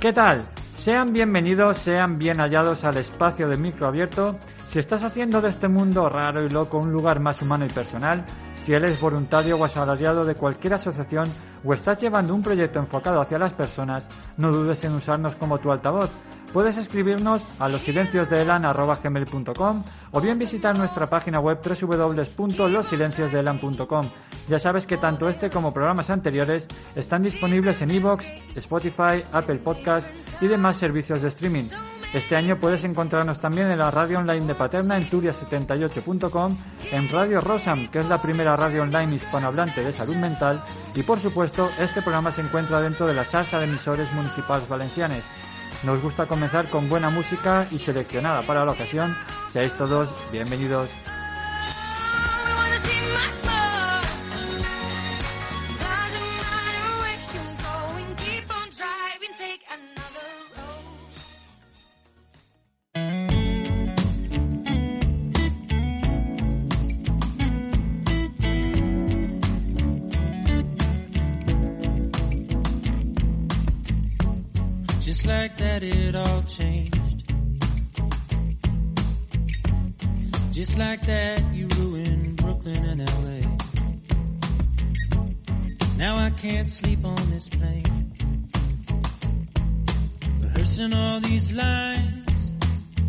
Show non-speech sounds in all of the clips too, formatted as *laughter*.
¿Qué tal? Sean bienvenidos, sean bien hallados al espacio de micro abierto. Si estás haciendo de este mundo raro y loco un lugar más humano y personal, si eres voluntario o asalariado de cualquier asociación o estás llevando un proyecto enfocado hacia las personas, no dudes en usarnos como tu altavoz. Puedes escribirnos a losilenciosdeelan.com o bien visitar nuestra página web www.losilenciosdeelan.com. Ya sabes que tanto este como programas anteriores están disponibles en iVoox, Spotify, Apple Podcast y demás servicios de streaming. Este año puedes encontrarnos también en la radio online de Paterna en turia78.com, en Radio Rosam, que es la primera radio online hispanohablante de salud mental, y por supuesto, este programa se encuentra dentro de la salsa de emisores municipales valencianes. Nos gusta comenzar con buena música y seleccionada para la ocasión. Seáis todos bienvenidos. Like that, it all changed. Just like that, you ruined Brooklyn and LA. Now I can't sleep on this plane. Rehearsing all these lines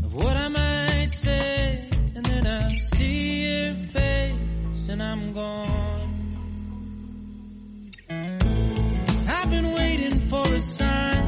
of what I might say. And then I see your face and I'm gone. I've been waiting for a sign.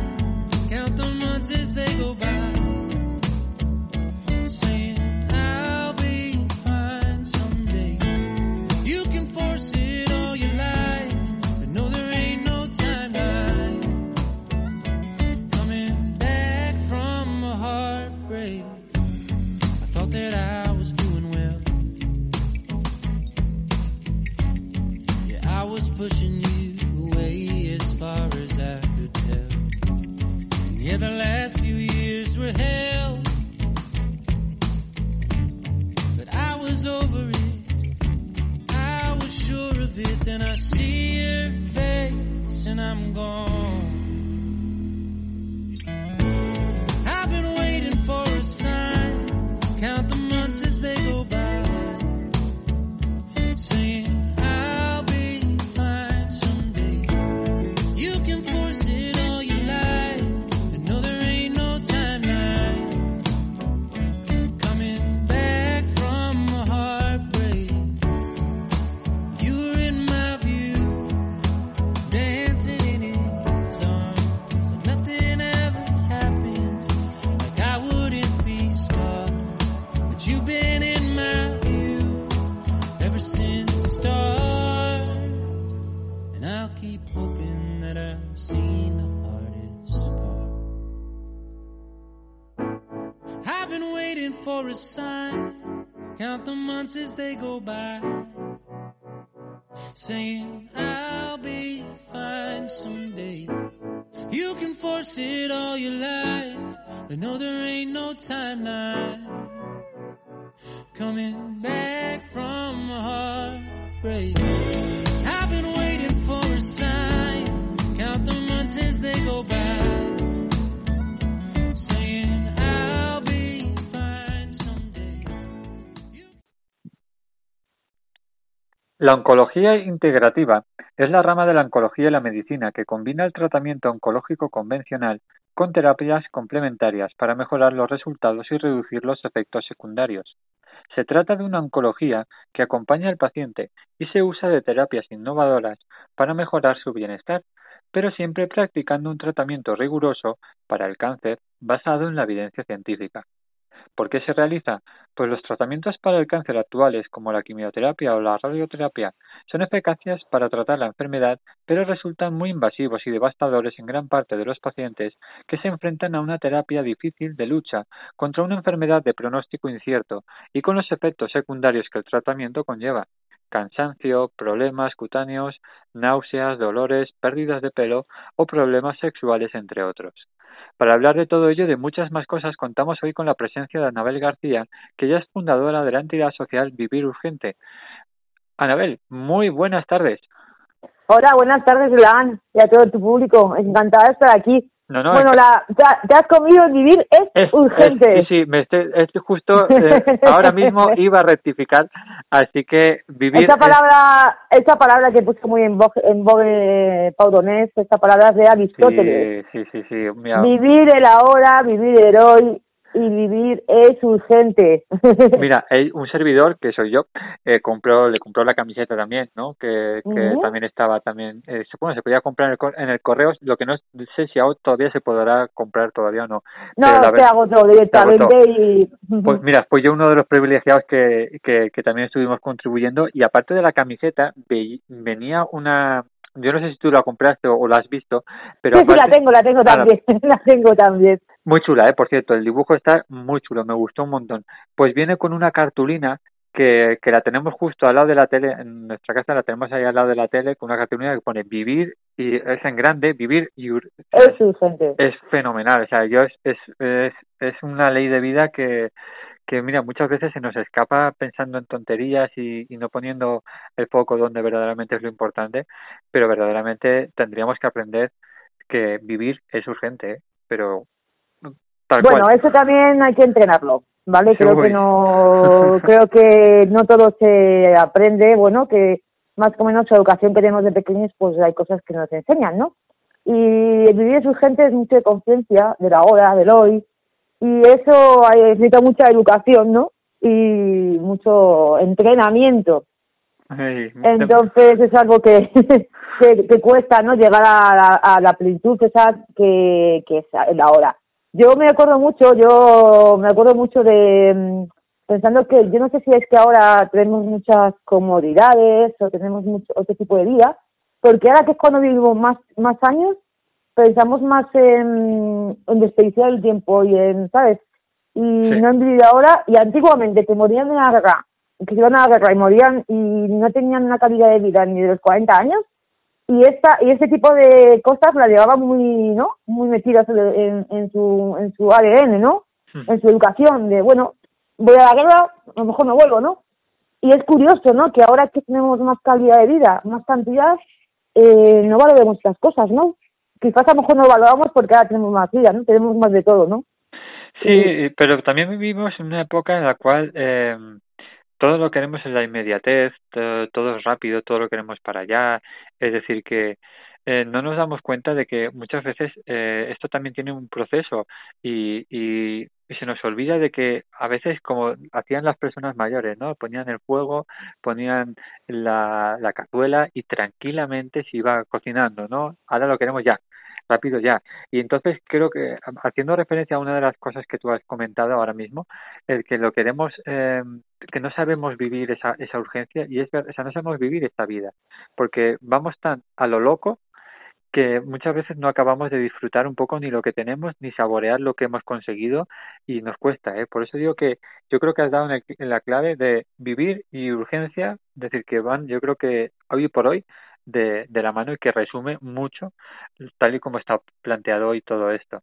I see your face and I'm gone. Waiting for a sign. Count the months as they go by. Saying I'll be fine someday. You can force it all you like. But no, there ain't no time now. Coming back from a heartbreak. I've been waiting for a sign. Count the months as they go by. La oncología integrativa es la rama de la oncología y la medicina que combina el tratamiento oncológico convencional con terapias complementarias para mejorar los resultados y reducir los efectos secundarios. Se trata de una oncología que acompaña al paciente y se usa de terapias innovadoras para mejorar su bienestar, pero siempre practicando un tratamiento riguroso para el cáncer basado en la evidencia científica. ¿Por qué se realiza? Pues los tratamientos para el cáncer actuales, como la quimioterapia o la radioterapia, son eficaces para tratar la enfermedad, pero resultan muy invasivos y devastadores en gran parte de los pacientes que se enfrentan a una terapia difícil de lucha contra una enfermedad de pronóstico incierto y con los efectos secundarios que el tratamiento conlleva. cansancio, problemas cutáneos, náuseas, dolores, pérdidas de pelo o problemas sexuales, entre otros. Para hablar de todo ello y de muchas más cosas, contamos hoy con la presencia de Anabel García, que ya es fundadora de la entidad social Vivir Urgente. Anabel, muy buenas tardes. Hola, buenas tardes, Lan, y a todo tu público. Encantada de estar aquí. No, no, bueno, es- la, te, te has comido vivir es, es, urgente. es- sí, sí, me estoy, es justo eh, ahora mismo *laughs* iba a rectificar, así que vivir esta es- palabra, esta palabra que puso muy en vogue, en vogue Pau Donés, esta palabra es de Aristóteles. sí, sí, sí, sí, mira, Vivir el ahora, vivir el hoy y vivir es urgente. *laughs* Mira, hay un servidor que soy yo, eh, compró, le compró la camiseta también, ¿no? Que, también estaba también, eh, se- bueno, se podía comprar en el, en el correo, lo que no sé si aún todavía se podrá comprar todavía o no. no, la se ver- agotó directamente y... Pues *laughs* mira, pues yo uno de los privilegiados que, que, que también estuvimos contribuyendo y aparte de la camiseta ve- venía una, yo no sé si tú la compraste o, o la has visto, pero sí, sí, la tengo, la tengo Ah, también, *laughs* la tengo también. Muy chula, ¿eh? Por cierto, el dibujo está muy chulo, me gustó un montón. Pues viene con una cartulina que, que la tenemos justo al lado de la tele, en nuestra casa la tenemos ahí al lado de la tele, con una cartulina que pone vivir, y es en grande, vivir y Es urgente. es fenomenal, o sea, yo es, es, es, es una ley de vida que, que, mira, muchas veces se nos escapa pensando en tonterías y, y no poniendo el foco donde verdaderamente es lo importante, pero verdaderamente tendríamos que aprender que vivir es urgente, ¿eh? pero tal Bueno, cual. eso también hay que entrenarlo, ¿vale? Creo que no, *laughs* creo que no todo se aprende, bueno, que más o menos la educación que tenemos de pequeños, pues hay cosas que nos enseñan, ¿no? Y el vivir es urgente es mucho de conciencia de la hora, del hoy, y eso hay- necesita mucha educación, ¿no? Y mucho entrenamiento. Entonces es algo que, *laughs* que, que cuesta, ¿no? Llegar a la, a la plenitud esa que, que es la hora. Yo me acuerdo mucho, yo me acuerdo mucho de mm, pensando que yo no sé si es que ahora tenemos muchas comodidades o tenemos mucho otro tipo de vida, porque ahora que es cuando vivimos más más años pensamos más en, en desperdiciar el tiempo y en, ¿sabes? Y Sí. no en vivir ahora. Y antiguamente que morían de la guerra, que se iban a la guerra y morían y no tenían una calidad de vida ni de los 40 años. Y esta y este tipo de cosas la llevaban muy, ¿no? Muy metidas en, en su en su ADN, ¿no? Hmm. En su educación de, bueno, voy a la guerra, a lo mejor me vuelvo, ¿no? Y es curioso, ¿no? Que ahora que tenemos más calidad de vida, más cantidad, eh, no valoremos las cosas, ¿no? Quizás a lo mejor no lo valoramos porque ahora tenemos más vida, ¿no? Tenemos más de todo, ¿no? Sí, pero también vivimos en una época en la cual eh, todo lo queremos es la inmediatez, todo, es rápido, todo lo queremos para allá. Es decir, que eh, no nos damos cuenta de que muchas veces eh, esto también tiene un proceso y, y, y se nos olvida de que a veces como hacían las personas mayores, ¿no? Ponían el fuego, ponían la, la cazuela y tranquilamente se iba cocinando, ¿no? Ahora lo queremos ya, rápido ya. Y entonces creo que haciendo referencia a una de las cosas que tú has comentado ahora mismo, el que lo queremos, eh, que no sabemos vivir esa, esa urgencia y es o sea, no sabemos vivir esta vida, porque vamos tan a lo loco que muchas veces no acabamos de disfrutar un poco ni lo que tenemos ni saborear lo que hemos conseguido y nos cuesta, ¿eh? Por eso digo que yo creo que has dado en, el- la clave de vivir y urgencia, decir, que van, yo creo que hoy por hoy de, de la mano y que resume mucho tal y como está planteado hoy todo esto.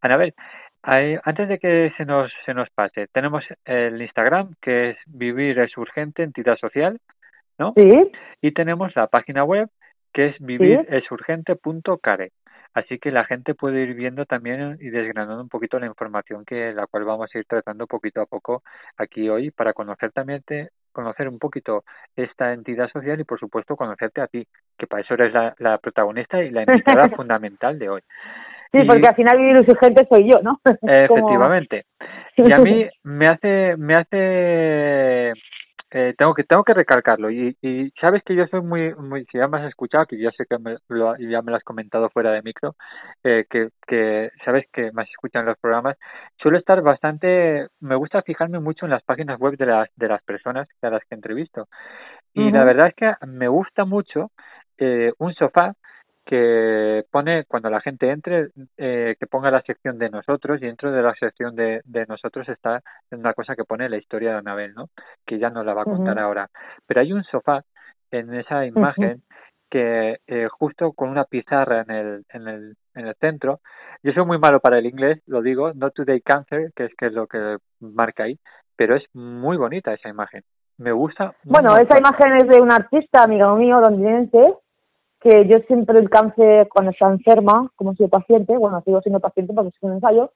Anabel, hay- antes de que se nos, se nos pase, tenemos el Instagram que es Vivir es Urgente, entidad social, ¿no? Sí, Y tenemos la página web que es viviresurgente.care. Así que la gente puede ir viendo también y desgranando un poquito la información que la cual vamos a ir tratando poquito a poco aquí hoy para conocer también te- conocer un poquito esta entidad social y por supuesto conocerte a ti, que para eso eres la, la protagonista y la invitada *laughs* fundamental de hoy. sí, Y- porque al final vivir urgente soy yo, ¿no? *laughs* Como- Efectivamente. *laughs* Y a mí me hace, me hace, eh, tengo que, tengo que recalcarlo. Y, y sabes que yo soy muy, muy, si ya me has escuchado, que yo sé que me, lo, ya me lo has comentado fuera de micro, eh, que, que sabes que me has escuchado en los programas, suelo estar bastante, me gusta fijarme mucho en las páginas web de las, de las personas a las que entrevisto. Y la verdad es que me gusta mucho eh, un sofá que pone cuando la gente entre eh, que ponga la sección de nosotros y dentro de la sección de, de nosotros está una cosa que pone la historia de Anabel, ¿no? Que ya nos la va a contar ahora. Pero hay un sofá en esa imagen que eh, justo con una pizarra en el, en el en el centro. Yo soy muy malo para el inglés, lo digo, Not Today Cancer, que es que es lo que marca ahí, pero es muy bonita esa imagen. Me gusta. Bueno, esa imagen es de un artista, amigo mío, londinense, que yo siempre el cáncer, cuando está enferma, como soy paciente, bueno, sigo siendo paciente porque soy un ensayo,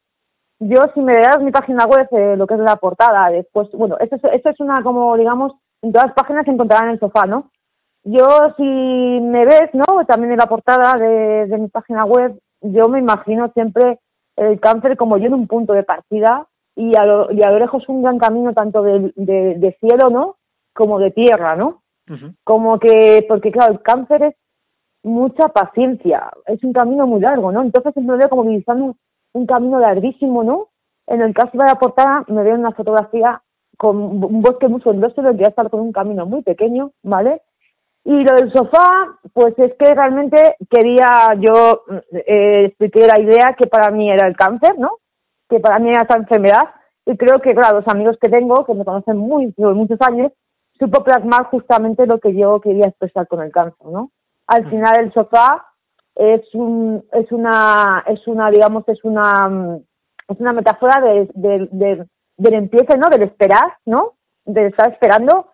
yo si me das mi página web, eh, lo que es la portada, después, bueno, esto es, esto es una como, digamos, en todas las páginas se encontrarán el sofá, ¿no? Yo, si me ves, ¿no? También en la portada de, de mi página web, yo me imagino siempre el cáncer como yo en un punto de partida y a lo, y a lo lejos un gran camino tanto de, de, de cielo, ¿no? Como de tierra, ¿no? Ujú. Como que, porque claro, el cáncer es mucha paciencia, es un camino muy largo, ¿no? Entonces me veo como divisando un, camino larguísimo, ¿no? En el caso de la portada me veo en una fotografía con un bosque muy frondoso donde voy a estar con un camino muy pequeño, ¿vale? Y lo del sofá, pues es que realmente quería, yo eh, expliqué la idea que para mí era el cáncer, ¿no? Que para mí era esta enfermedad. Y creo que, claro, los amigos que tengo, que me conocen muy, muchos años, supo plasmar justamente lo que yo quería expresar con el cáncer, ¿no? Al final el sofá es un, es una, es una, digamos, es una, mm, es una metáfora de, de, de, del empiece, ¿no? Del esperar, ¿no? De estar esperando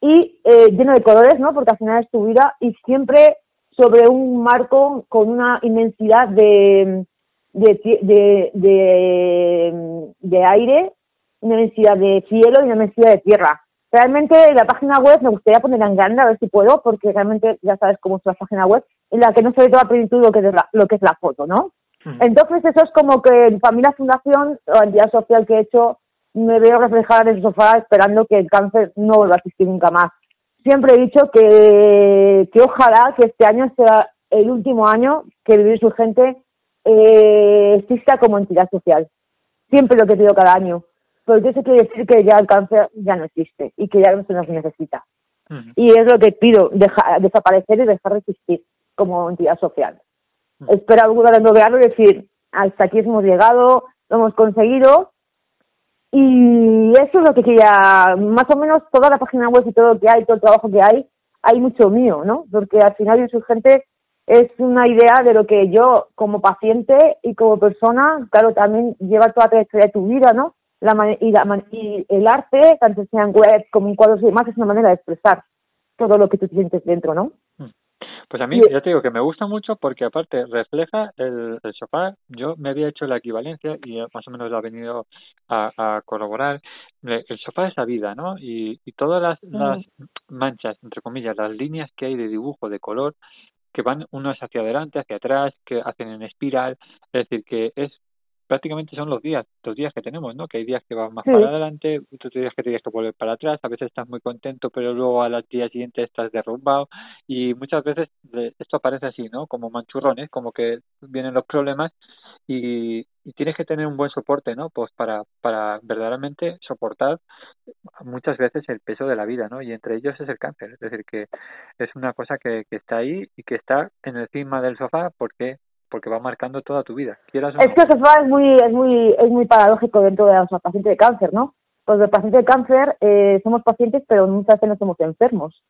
y eh, lleno de colores, ¿no? Porque al final es tu vida y siempre sobre un marco con una inmensidad de de, de, de aire, una inmensidad de cielo y una inmensidad de tierra. Realmente la página web me gustaría ponerla en grande a ver si puedo, porque realmente ya sabes cómo es la página web, en la que no se ve toda plenitud lo que es la, lo que es la foto, ¿no? Ujú. Entonces eso es como que en Familia Fundación, o entidad social que he hecho, me veo reflejada en el sofá esperando que el cáncer no vuelva a existir nunca más. Siempre he dicho que, que ojalá que este año sea el último año que Vivir su gente eh, exista como entidad social. Siempre lo que pido cada año. Porque eso quiere decir que ya el cáncer ya no existe y que ya no se nos necesita. Y es lo que pido, deja- desaparecer y dejar de existir como entidad social. Mm. Espero alguna vez lograrlo y decir, hasta aquí hemos llegado, lo hemos conseguido. Y eso es lo que quería, más o menos toda la página web y todo lo que hay, todo el trabajo que hay, hay mucho mío, ¿no? Porque al final Insurgente es una idea de lo que yo como paciente y como persona, claro, también lleva toda la trayectoria de tu vida, ¿no? La y, la man- y el arte, tanto sea en web como en cuadros y demás, es una manera de expresar todo lo que tú sientes dentro, ¿no? Pues a mí, Y- ya te digo que me gusta mucho porque aparte refleja el, el sofá. Yo me había hecho la equivalencia y eh, más o menos lo ha venido a, a corroborar. El sofá es la vida, ¿no? Y, y todas las, las manchas, entre comillas, las líneas que hay de dibujo, de color, que van unos hacia adelante, hacia atrás, que hacen en espiral. Es decir, que es prácticamente son los días, los días que tenemos, ¿no? Que hay días que van más Sí. para adelante, otros días que tienes que volver para atrás, a veces estás muy contento, pero luego al día siguiente estás derrumbado y muchas veces de- esto aparece así, ¿no? Como manchurrones, como que vienen los problemas y, y tienes que tener un buen soporte, ¿no? Pues para, para verdaderamente soportar muchas veces el peso de la vida, ¿no? Y entre ellos es el cáncer, es decir, que es una cosa que, que está ahí y que está en encima del sofá porque porque va marcando toda tu vida, quieras Es no. que el sofá es muy, es muy, es muy paradójico dentro de los pacientes de cáncer, ¿no? Porque el paciente de cáncer eh, somos pacientes, pero muchas veces no somos enfermos.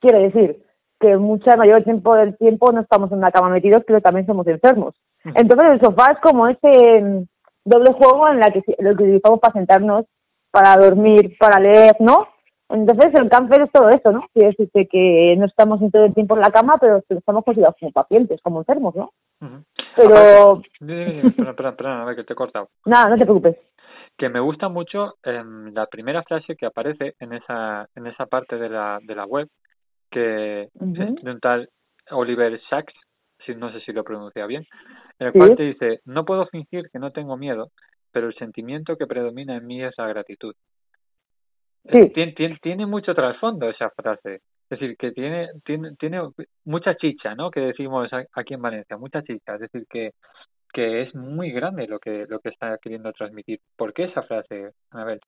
Quiere decir que mucha mayor tiempo del tiempo no estamos en una cama metidos, pero también somos enfermos. Entonces el sofá es como ese mm, doble juego en la que lo que utilizamos para sentarnos, para dormir, para leer, ¿no? Entonces el cáncer es todo eso, ¿no? Quiere decir que no estamos en todo el tiempo en la cama, pero estamos considerados como pacientes, como enfermos, ¿no? Ujú. Pero dime, dime, dime, perdón, perdón, perdón, a ver que te he cortado. *laughs* nada, no te preocupes. que me gusta mucho em, la primera frase que aparece en esa en esa parte de la de la web que es de un tal Oliver Sacks si no sé si lo pronuncia bien en el Sí. cual te dice no puedo fingir que no tengo miedo pero el sentimiento que predomina en mí es la gratitud Sí. tiene, tiene, tiene mucho trasfondo esa frase es decir que tiene tiene tiene mucha chicha no que decimos aquí en Valencia mucha chicha es decir que que es muy grande lo que lo que está queriendo transmitir. ¿Por qué esa frase, Anabel?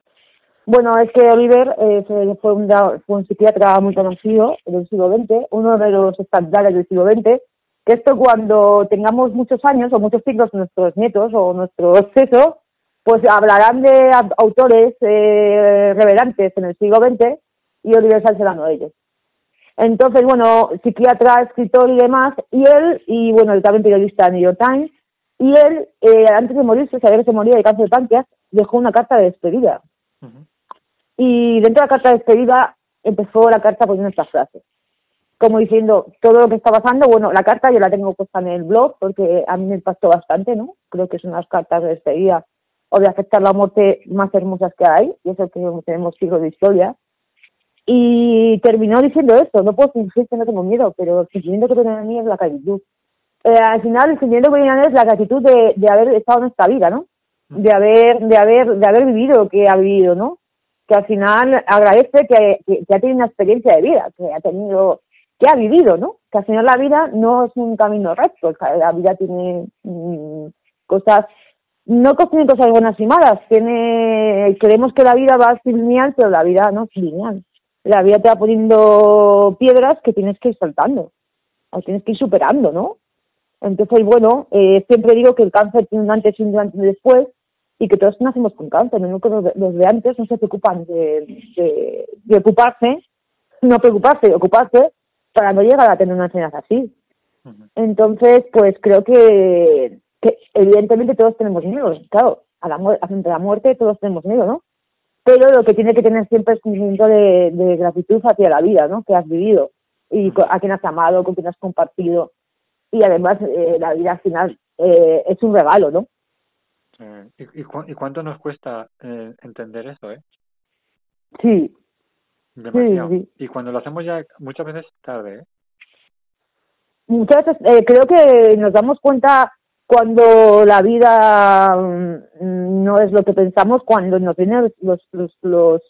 Bueno, es que Oliver eh, fue, fue un, fue un psiquiatra muy conocido del siglo XX, uno de los estandartes del siglo XX, que esto cuando tengamos muchos años o muchos siglos nuestros nietos o nuestros eso, pues hablarán de autores eh, revelantes en el siglo XX y Universal serán uno de ellos. Entonces, bueno, psiquiatra, escritor y demás, y él, y bueno, él también periodista de New York Times, y él, eh, antes de morirse, saber que se moría de cáncer de páncreas, dejó una carta de despedida. Y dentro de la carta de despedida empezó la carta poniendo estas frases. Como diciendo todo lo que está pasando, bueno, la carta yo la tengo puesta en el blog porque a mí me impactó bastante, ¿no? Creo que es unas cartas de despedida o de aceptar la muerte más hermosas que hay, y eso que tenemos siglos de historia. Y terminó diciendo esto, no puedo fingir que no tengo miedo, pero el sentimiento que tengo en mí es la gratitud. Eh, al final el sentimiento que viene es la gratitud de, de haber estado en esta vida, ¿no? De haber, de haber, de haber vivido lo que ha vivido, ¿no? Que al final agradece que, que, que ha tenido una experiencia de vida, que ha tenido, que ha vivido, ¿no? Que al final la vida no es un camino recto, la vida tiene mm, cosas, no tiene cosas buenas y malas, tiene, creemos que la vida va lineal, pero la vida no es lineal. La vida te va poniendo piedras que tienes que ir saltando, o tienes que ir superando, ¿no? Entonces, bueno, eh, siempre digo que el cáncer tiene un antes y un durante y un después, y que todos nacemos con cáncer, no que los de, los de antes no se preocupan de, de, de ocuparse, no preocuparse, de ocuparse para no llegar a tener una enseñanza así. Entonces, pues creo que, que evidentemente todos tenemos miedo, claro, a la, frente a la muerte todos tenemos miedo, ¿no? Pero lo que tiene que tener siempre es un sentimiento de, de gratitud hacia la vida, ¿no? Que has vivido y a quien has amado, con quien has compartido. Y además, eh, la vida al final eh, es un regalo, ¿no? Eh, ¿y, y, cu- y cuánto nos cuesta eh, entender eso, eh? Sí, Demasiado. sí. Y cuando lo hacemos ya muchas veces tarde, ¿eh? muchas veces eh, creo que nos damos cuenta cuando la vida mm, no es lo que pensamos, cuando nos vienen los, los, los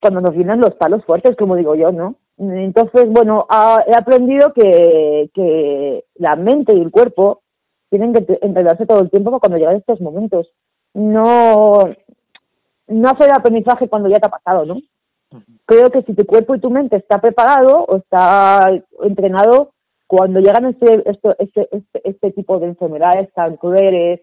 cuando nos vienen los palos fuertes, como digo yo, ¿no? Entonces, bueno, ha- he aprendido que, que la mente y el cuerpo tienen que entrenarse todo el tiempo cuando llegan estos momentos. No, no hacer aprendizaje cuando ya te ha pasado, ¿no? Creo que si tu cuerpo y tu mente está preparado o está entrenado, cuando llegan este, esto, este, este, este tipo de enfermedades tan crueles,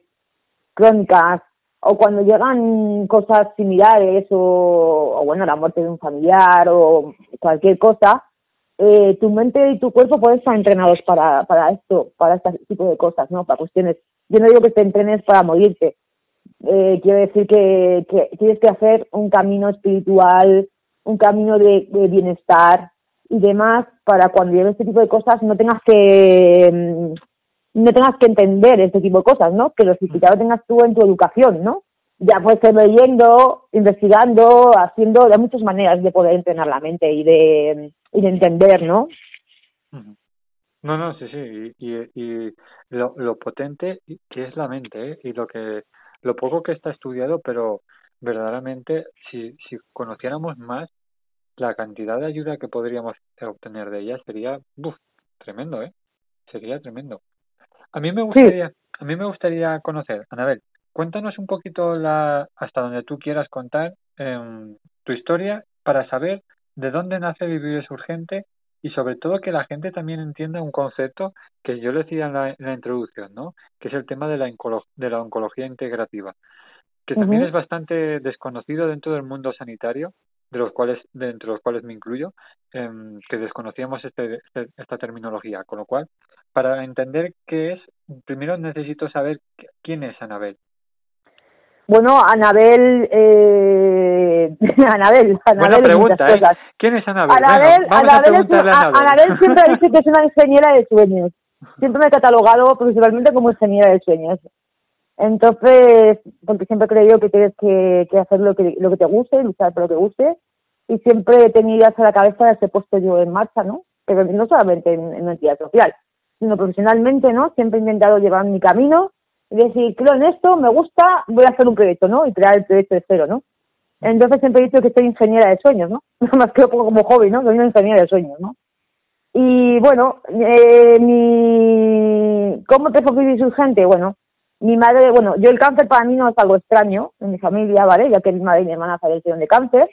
crónicas, o cuando llegan cosas similares, o, bueno, la muerte de un familiar, o cualquier cosa, eh, tu mente y tu cuerpo pueden estar entrenados para, para esto, para este tipo de cosas, ¿no? Para cuestiones. Yo no digo que te entrenes para morirte, eh, quiero decir que, que tienes que hacer un camino espiritual, un camino de bienestar y demás para cuando llegue este tipo de cosas no tengas que mm, no tengas que entender este tipo de cosas, ¿no? Que los lo tengas tú en tu educación, ¿no? Ya puedes ser leyendo, investigando, haciendo, de muchas maneras de poder entrenar la mente y de, y de entender, ¿no? No, no, sí, sí, y, y, y lo, lo potente que es la mente, ¿eh? Y lo que, lo poco que está estudiado, pero verdaderamente, si, si conociéramos más, la cantidad de ayuda que podríamos obtener de ella sería, uf, tremendo, ¿eh? Sería tremendo. A mí me gustaría, a mí me gustaría conocer, Anabel, cuéntanos un poquito la, hasta donde tú quieras contar em, tu historia para saber de dónde nace Vivir es Urgente y sobre todo que la gente también entienda un concepto que yo le decía en la, en la introducción, ¿no? Que es el tema de la, de la oncología integrativa, que también es bastante desconocido dentro del mundo sanitario, de los cuales, de entre los cuales me incluyo, em, que desconocíamos este, este- esta terminología. Con lo cual, para entender qué es, primero necesito saber qu- quién es Anabel. Bueno, Anabel, eh, Anabel, *laughs* Anabel Buena pregunta, ¿eh? ¿Quién es Anabel? Anabel, a Anabel, es a- Anabel. Anabel siempre *laughs* dice que es una ingeniera de sueños. Siempre me he catalogado principalmente como ingeniera de sueños. Entonces, porque siempre he creído que tienes que, que hacer lo que, lo que te guste, luchar por lo que guste. Y siempre he tenido ideas a la cabeza ese puesto yo en marcha, ¿no? Pero no solamente en, en entidad social, sino profesionalmente, ¿no? Siempre he intentado llevar mi camino y decir, creo en esto, me gusta, voy a hacer un proyecto, ¿no? Y crear el proyecto de cero, ¿no? Entonces siempre he dicho que soy ingeniera de sueños, ¿no? Nada *laughs* más que como hobby, ¿no? Soy una ingeniera de sueños, ¿no? Y bueno, eh, mi... ¿cómo te fue vivir urgente? Bueno, mi madre, bueno, yo el cáncer para mí no es algo extraño en mi familia, ¿vale? Ya que mi madre y mi hermana fallecieron de cáncer.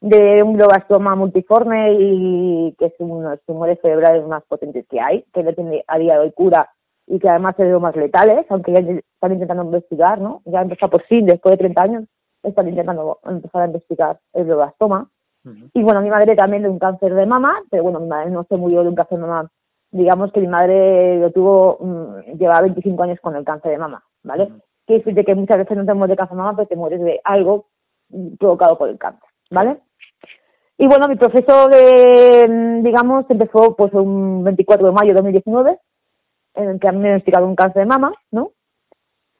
de un glioblastoma multiforme y que es uno de los tumores cerebrales más potentes que hay, que no tiene a día de hoy cura y que además es de los más letales, aunque ya están intentando investigar, ¿no? Ya empezado por fin, después de 30 años, están intentando empezar a investigar el glioblastoma. Y bueno, mi madre también de un cáncer de mama, pero bueno, mi madre no se murió de un cáncer de mama. Digamos que mi madre lo tuvo, mm, llevaba 25 años con el cáncer de mama, ¿vale? Ujú. Quiere decir que muchas veces no te mueres de cáncer de mama, pero te mueres de algo mm, provocado por el cáncer, ¿vale? Y bueno, mi proceso de, mm, digamos, empezó pues un 24 de mayo de 2019, en el que a mí me diagnosticaron un cáncer de mama, ¿no?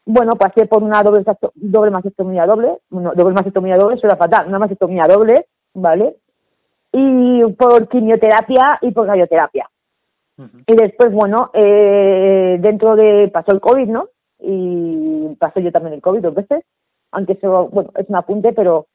Bueno, pasé por una doble, doble mastectomía doble, no, doble mastectomía doble, eso era fatal, una mastectomía doble, ¿vale? Y por quimioterapia y por radioterapia. Y después, bueno, eh, dentro de, pasó el COVID, ¿no? Y pasé yo también el COVID dos veces, aunque eso, bueno, es un apunte, pero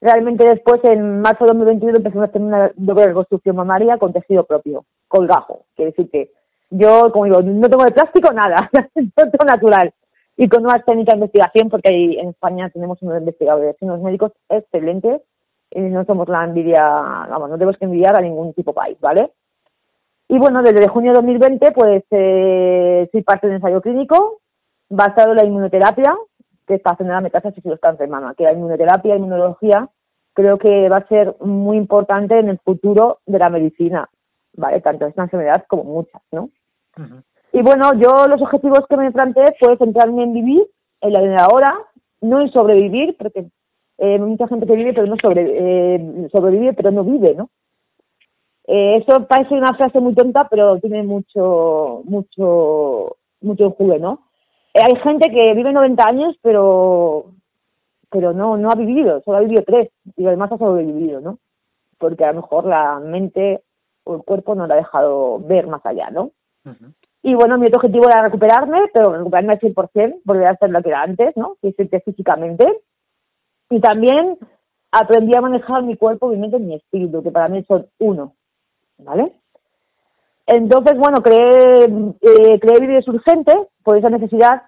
realmente después, en marzo de 2021, empecé a hacer una doble reconstrucción mamaria con tejido propio, colgajo. Quiere decir que yo, como digo, no tengo de plástico nada, *laughs* todo natural. Y con nuevas técnicas de investigación, porque ahí en España tenemos unos investigadores unos médicos excelentes, y no somos la envidia, vamos, no tenemos que envidiar a ningún tipo de país, ¿vale? Y bueno, desde junio de 2020, pues eh, soy parte de un ensayo clínico basado en la inmunoterapia, que es para la metástasis y los cánceres mama, que la inmunoterapia, inmunología, creo que va a ser muy importante en el futuro de la medicina, ¿vale? Tanto esta enfermedad como muchas, ¿no? Y bueno, yo los objetivos que me planteé fue centrarme en vivir, en la de ahora, no en sobrevivir, porque eh, mucha gente que vive pero no sobre, eh, sobrevive pero no vive, ¿no? Eh, eso parece una frase muy tonta, pero tiene mucho, mucho, mucho enjugue, ¿no? Eh, hay gente que vive 90 años, pero, pero no, no ha vivido, solo ha vivido tres, y además ha sobrevivido, ¿no? Porque a lo mejor la mente o el cuerpo no le ha dejado ver más allá, ¿no? Y bueno, mi otro objetivo era recuperarme, pero recuperarme al 100%, volver a ser lo que era antes, ¿no? Físicamente, físicamente. Y también aprendí a manejar mi cuerpo, mi mente y mi espíritu, que para mí son uno, ¿vale? Entonces, bueno, creé, eh, creé vídeos urgentes por esa necesidad,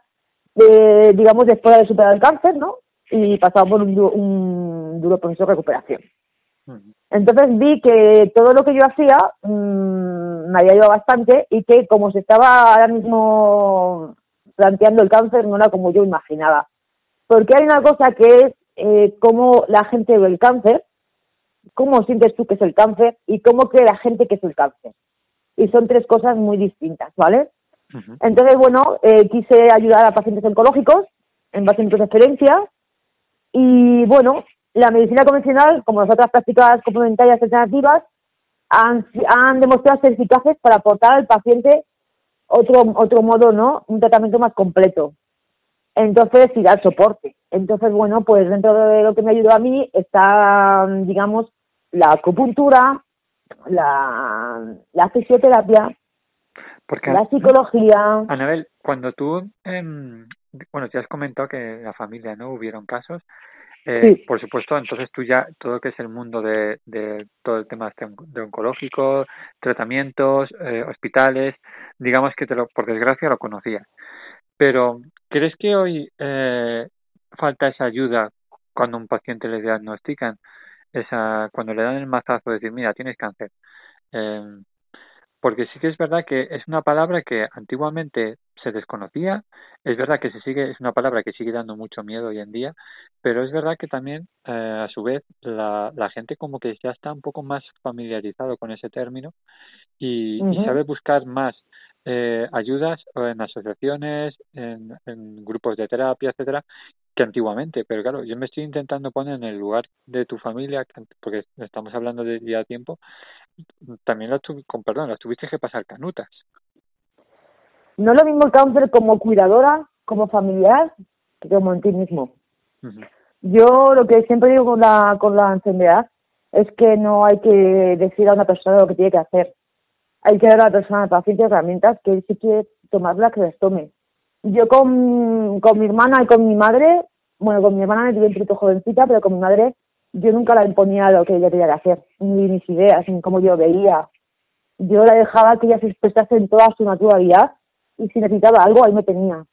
de, digamos, después de superar el cáncer, ¿no? Y pasado por un, du- un duro proceso de recuperación. Entonces vi que todo lo que yo hacía mm, me había ayudado bastante y que como se estaba ahora mismo planteando el cáncer no era como yo imaginaba. Porque hay una cosa que es eh, cómo la gente ve el cáncer, cómo sientes tú que es el cáncer y cómo cree la gente que es el cáncer. Y son tres cosas muy distintas, ¿vale? Entonces, bueno, eh, quise ayudar a pacientes oncológicos en base a mis experiencias y, bueno, la medicina convencional, como las otras prácticas complementarias alternativas, han, han demostrado ser eficaces para aportar al paciente otro, otro modo, ¿no? Un tratamiento más completo. Entonces, y dar soporte. Entonces, bueno, pues dentro de lo que me ayudó a mí está, digamos, la acupuntura, la, la fisioterapia, Porque la psicología. Anabel, cuando tú, em, bueno, te has comentado que en la familia no hubieron casos, eh, Sí. por supuesto, entonces tú ya, todo lo que es el mundo de, de todo el tema este de oncológico, tratamientos, eh, hospitales, digamos que te lo, por desgracia lo conocías. Pero, ¿crees que hoy eh, falta esa ayuda cuando un paciente le diagnostican, esa, cuando le dan el mazazo de decir, mira, tienes cáncer? Em, porque sí que es verdad que es una palabra que antiguamente se desconocía, es verdad que se sigue, es una palabra que sigue dando mucho miedo hoy en día, pero es verdad que también, eh, a su vez, la, la gente como que ya está un poco más familiarizado con ese término y, sabe buscar más eh, ayudas o en asociaciones, en, en grupos de terapia, etcétera, que antiguamente. Pero claro, yo me estoy intentando poner en el lugar de tu familia, porque estamos hablando de ya tiempo, también las tuvi- con perdón, las tuviste que pasar canutas. No es lo mismo el cáncer como cuidadora, como familiar, que como en ti mismo. Yo lo que siempre digo con la, con la enfermedad es que no hay que decir a una persona lo que tiene que hacer. Hay que dar a la persona, al paciente, herramientas que él si quiere tomarlas, que las tome. Yo con, con mi hermana y con mi madre, bueno, con mi hermana me tuve un poquito jovencita, pero con mi madre yo nunca la imponía lo que ella tenía que hacer, ni mis ideas, ni cómo yo veía. Yo la dejaba que ella se expresase en toda su naturalidad y si necesitaba algo, ahí me tenía.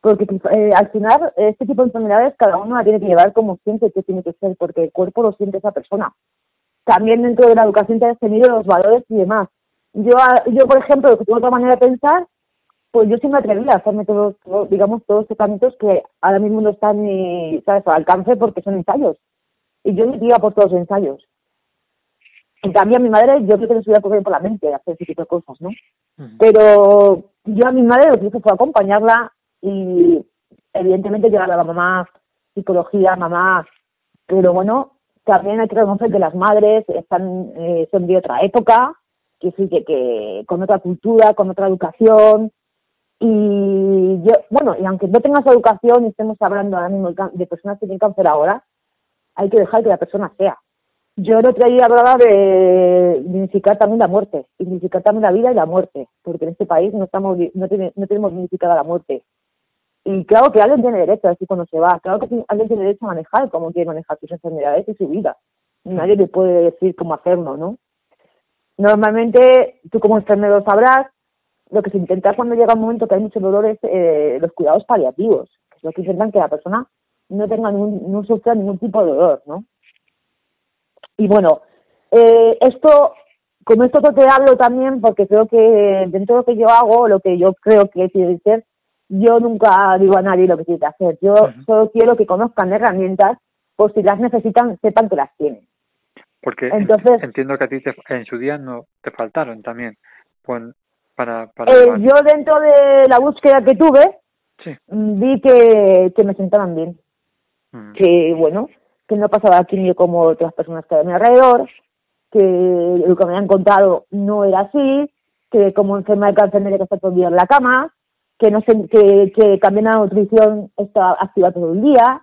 porque eh, al final este tipo de enfermedades cada uno la tiene que llevar como siente que tiene que ser, porque el cuerpo lo siente esa persona. También dentro de la educación te has tenido los valores y demás. Yo, yo por ejemplo, que tengo otra manera de pensar, pues yo sí me atreví a hacerme todos, todos, digamos, todos estos que ahora mismo no están ni, ¿sabes?, al alcance porque son ensayos. Y yo me iba por todos los ensayos. En cambio, a mi madre, yo creo que se hubiera por la mente hacer ese tipo de cosas, ¿no? Pero yo a mi madre lo que hice fue acompañarla y evidentemente llevarla a la mamá, psicología, mamá, pero bueno, también hay que reconocer que las madres están eh, son de otra época, que sí que, con otra cultura, con otra educación y yo, bueno, y aunque no tengas educación y estemos hablando ahora mismo de personas que tienen cáncer ahora, hay que dejar que la persona sea. Yo el otro día hablaba de dignificar también la muerte, dignificar también la vida y la muerte, porque en este país no estamos no, tiene- no tenemos dignificada la muerte. Y claro que alguien tiene derecho a decir cuando se va, claro que alguien tiene derecho a manejar cómo quiere manejar sus enfermedades y su vida. Nadie le puede decir cómo hacerlo, ¿no? Normalmente, tú como enfermero sabrás, lo que se intenta cuando llega un momento que hay mucho dolor es eh, los cuidados paliativos, que es lo que intentan que la persona no tenga ningún, no sufra ningún tipo de dolor, ¿no? Y bueno, eh, esto, con esto te hablo también, porque creo que dentro de lo que yo hago, lo que yo creo que tiene que ser, yo nunca digo a nadie lo que tiene que hacer. Yo solo quiero que conozcan herramientas, por si las necesitan, sepan que las tienen. Porque Entonces- entiendo que a ti te- en su día no te faltaron también. Para, para Eh, yo dentro de la búsqueda que tuve, Sí. mm, vi que, que me sentaban bien. Mm. que bueno, que no pasaba quimio como otras personas que hay a mi alrededor, que lo que me habían contado no era así, que como enferma de cáncer tenía que estar todo el día en la cama, que no sé, que, que cambiar la nutrición estaba activa todo el día,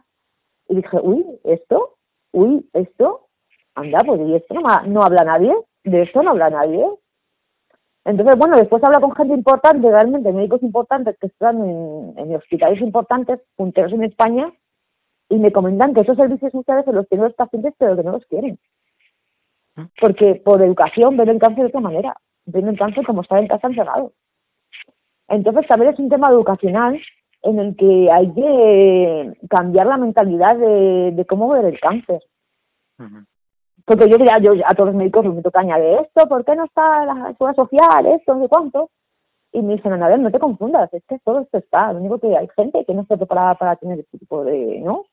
y dije, uy, esto, uy, esto, anda, pues y esto no, habla nadie, de esto no habla nadie. Entonces, bueno, después habla con gente importante, realmente médicos importantes que están en, en hospitales importantes, punteros en España, y me comentan que esos servicios sociales se los tienen los pacientes, pero que no los quieren. Porque por educación ven el cáncer de otra manera, ven el cáncer como estar en casa encerrado. Entonces también es un tema educacional en el que hay que cambiar la mentalidad de, de cómo ver el cáncer. Ujú. Porque yo ya yo a todos los médicos les meto caña de esto, ¿por qué no está la seguridad social, esto, no sé cuánto? Y me dicen, a ver, no te confundas, es que todo esto está, lo único que hay gente que no está preparada para tener este tipo de, ¿no?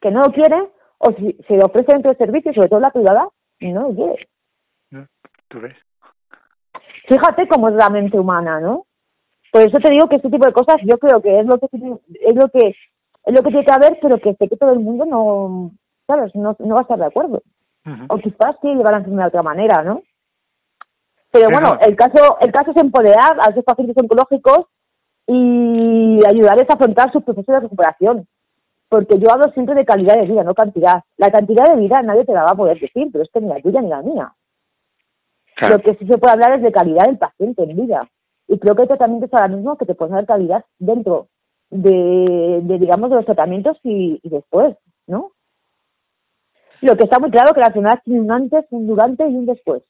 Que no lo quiere, o si se le ofrece dentro del servicio, sobre todo la privada, no lo quiere. ¿No? ¿Tú ves? Fíjate cómo es la mente humana, ¿no? Por eso te digo que este tipo de cosas yo creo que es lo que tiene- es lo que es lo que tiene que haber, pero que sé que todo el mundo no, sabes, no, no va a estar de acuerdo. O quizás llevar la enfermedad de otra manera, ¿no? Pero Sí, bueno, no. el caso, el caso es empoderar a esos pacientes oncológicos y ayudarles a afrontar su proceso de recuperación. Porque yo hablo siempre de calidad de vida, no cantidad. La cantidad de vida nadie te la va a poder decir, pero es que ni la tuya ni la mía. Claro. Lo que sí se puede hablar es de calidad del paciente en vida. Y creo que hay tratamientos ahora mismo que te pueden dar calidad dentro de, de digamos, de los tratamientos y, y después, ¿no? Lo que está muy claro que la enfermedad tiene un antes, un durante y un después.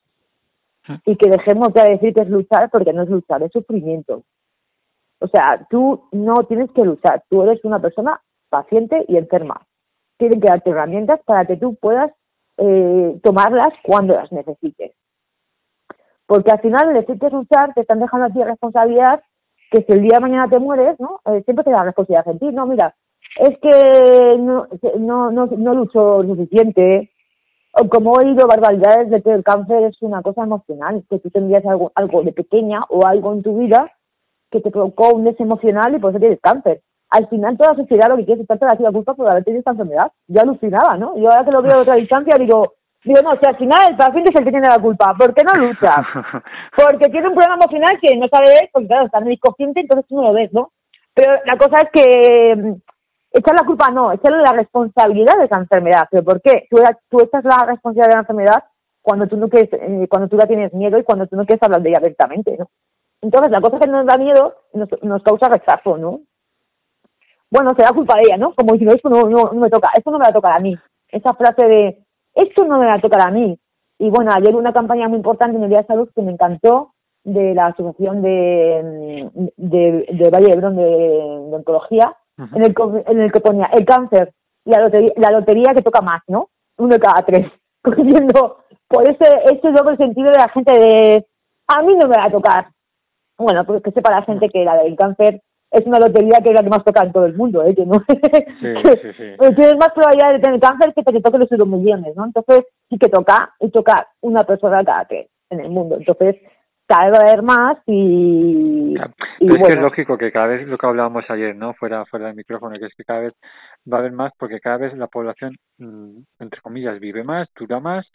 Mm. Y que dejemos de decir que es luchar porque no es luchar, es sufrimiento. O sea, tú no tienes que luchar, tú eres una persona paciente y enferma. Tienen que darte herramientas para que tú puedas eh, tomarlas cuando las necesites. Porque al final, el decirte luchar, te están dejando a ti responsabilidad que si el día de mañana te mueres, ¿no? Eh, siempre te da responsabilidad en ti. No, mira, es que no, no, no, no lucho lo suficiente. O como he oído barbaridades de que el cáncer es una cosa emocional, que tú tendrías algo, algo de pequeña o algo en tu vida que te provocó un desemocional y por eso tienes cáncer. Al final toda la sociedad lo que quiere es echarte la culpa por haber tenido esta enfermedad. Yo alucinaba, ¿no? Yo ahora que lo veo de otra distancia digo, digo, no, si al final el paciente es el que tiene la culpa, ¿por qué no lucha? *laughs* Porque tiene un problema emocional que no sabe ver, porque claro, está en el inconsciente, entonces tú no lo ves, ¿no? Pero la cosa es que echar la culpa no, echarle la responsabilidad de esa enfermedad. ¿Pero por qué? Tú, tú echas la responsabilidad de la enfermedad cuando tú no quieres, eh, cuando tú la tienes miedo y cuando tú no quieres hablar de ella abiertamente, ¿no? Entonces, la cosa que nos da miedo nos, nos causa rechazo, ¿no? Bueno, será culpa de ella, ¿no? Como diciendo, esto no, no, no me toca, esto no me va a tocar a mí. Esa frase de, esto no me va a tocar a mí. Y bueno, ayer una campaña muy importante en el Día de Salud que me encantó, de la Asociación de, de, de Valle de Hebrón de, de Oncología, en, el, en el que ponía el cáncer y la lotería, la lotería que toca más, ¿no? Uno de cada tres. *laughs* Cogiendo por ese, ese doble sentido de la gente de a mí no me va a tocar. Bueno, pues que sepa la gente que la del cáncer es una lotería que es la que más toca en todo el mundo, ¿eh? Que no, *laughs* sí, sí, sí. Pues tienes más probabilidad de tener cáncer que te que toquen los millones, ¿no? Entonces sí que toca, y toca una persona cada tres en el mundo. Entonces haber más y, Claro. y es que es lógico que cada vez lo que hablábamos ayer, ¿no? Fuera, fuera del micrófono, que es que cada vez va a haber más porque cada vez la población, mm, entre comillas, vive más, dura más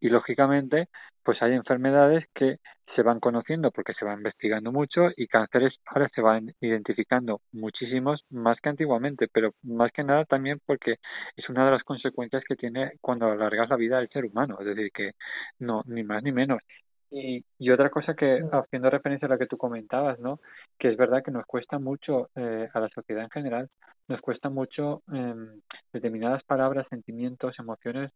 y lógicamente pues hay enfermedades que se van conociendo porque se va investigando mucho y cánceres ahora se van identificando muchísimos más que antiguamente, pero más que nada también porque es una de las consecuencias que tiene cuando alargas la vida del ser humano, es decir, que no, ni más ni menos. Y, y otra cosa que, haciendo referencia a lo que tú comentabas, ¿no? Que es verdad que nos cuesta mucho, eh, a la sociedad en general, nos cuesta mucho eh, determinadas palabras, sentimientos, emociones,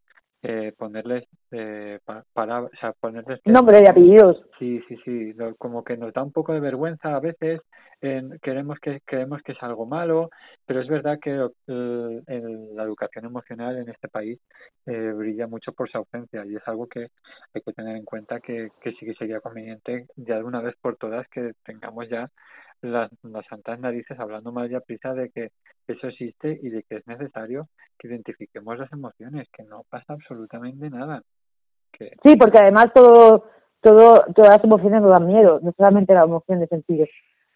eh, ponerles eh, pa- palabras, o sea, ponerles nombre y apellidos. Sí, sí, sí, lo- como que nos da un poco de vergüenza a veces, en- queremos que creemos que es algo malo, pero es verdad que eh, el- la educación emocional en este país eh, brilla mucho por su ausencia y es algo que hay que tener en cuenta que, que sí que sería conveniente ya de una vez por todas que tengamos ya las, las santas narices hablando más ya prisa de que eso existe y de que es necesario que identifiquemos las emociones, que no pasa absolutamente nada. Que, Sí, porque además todo, todo, todas las emociones nos dan miedo, no solamente la emoción de sentir,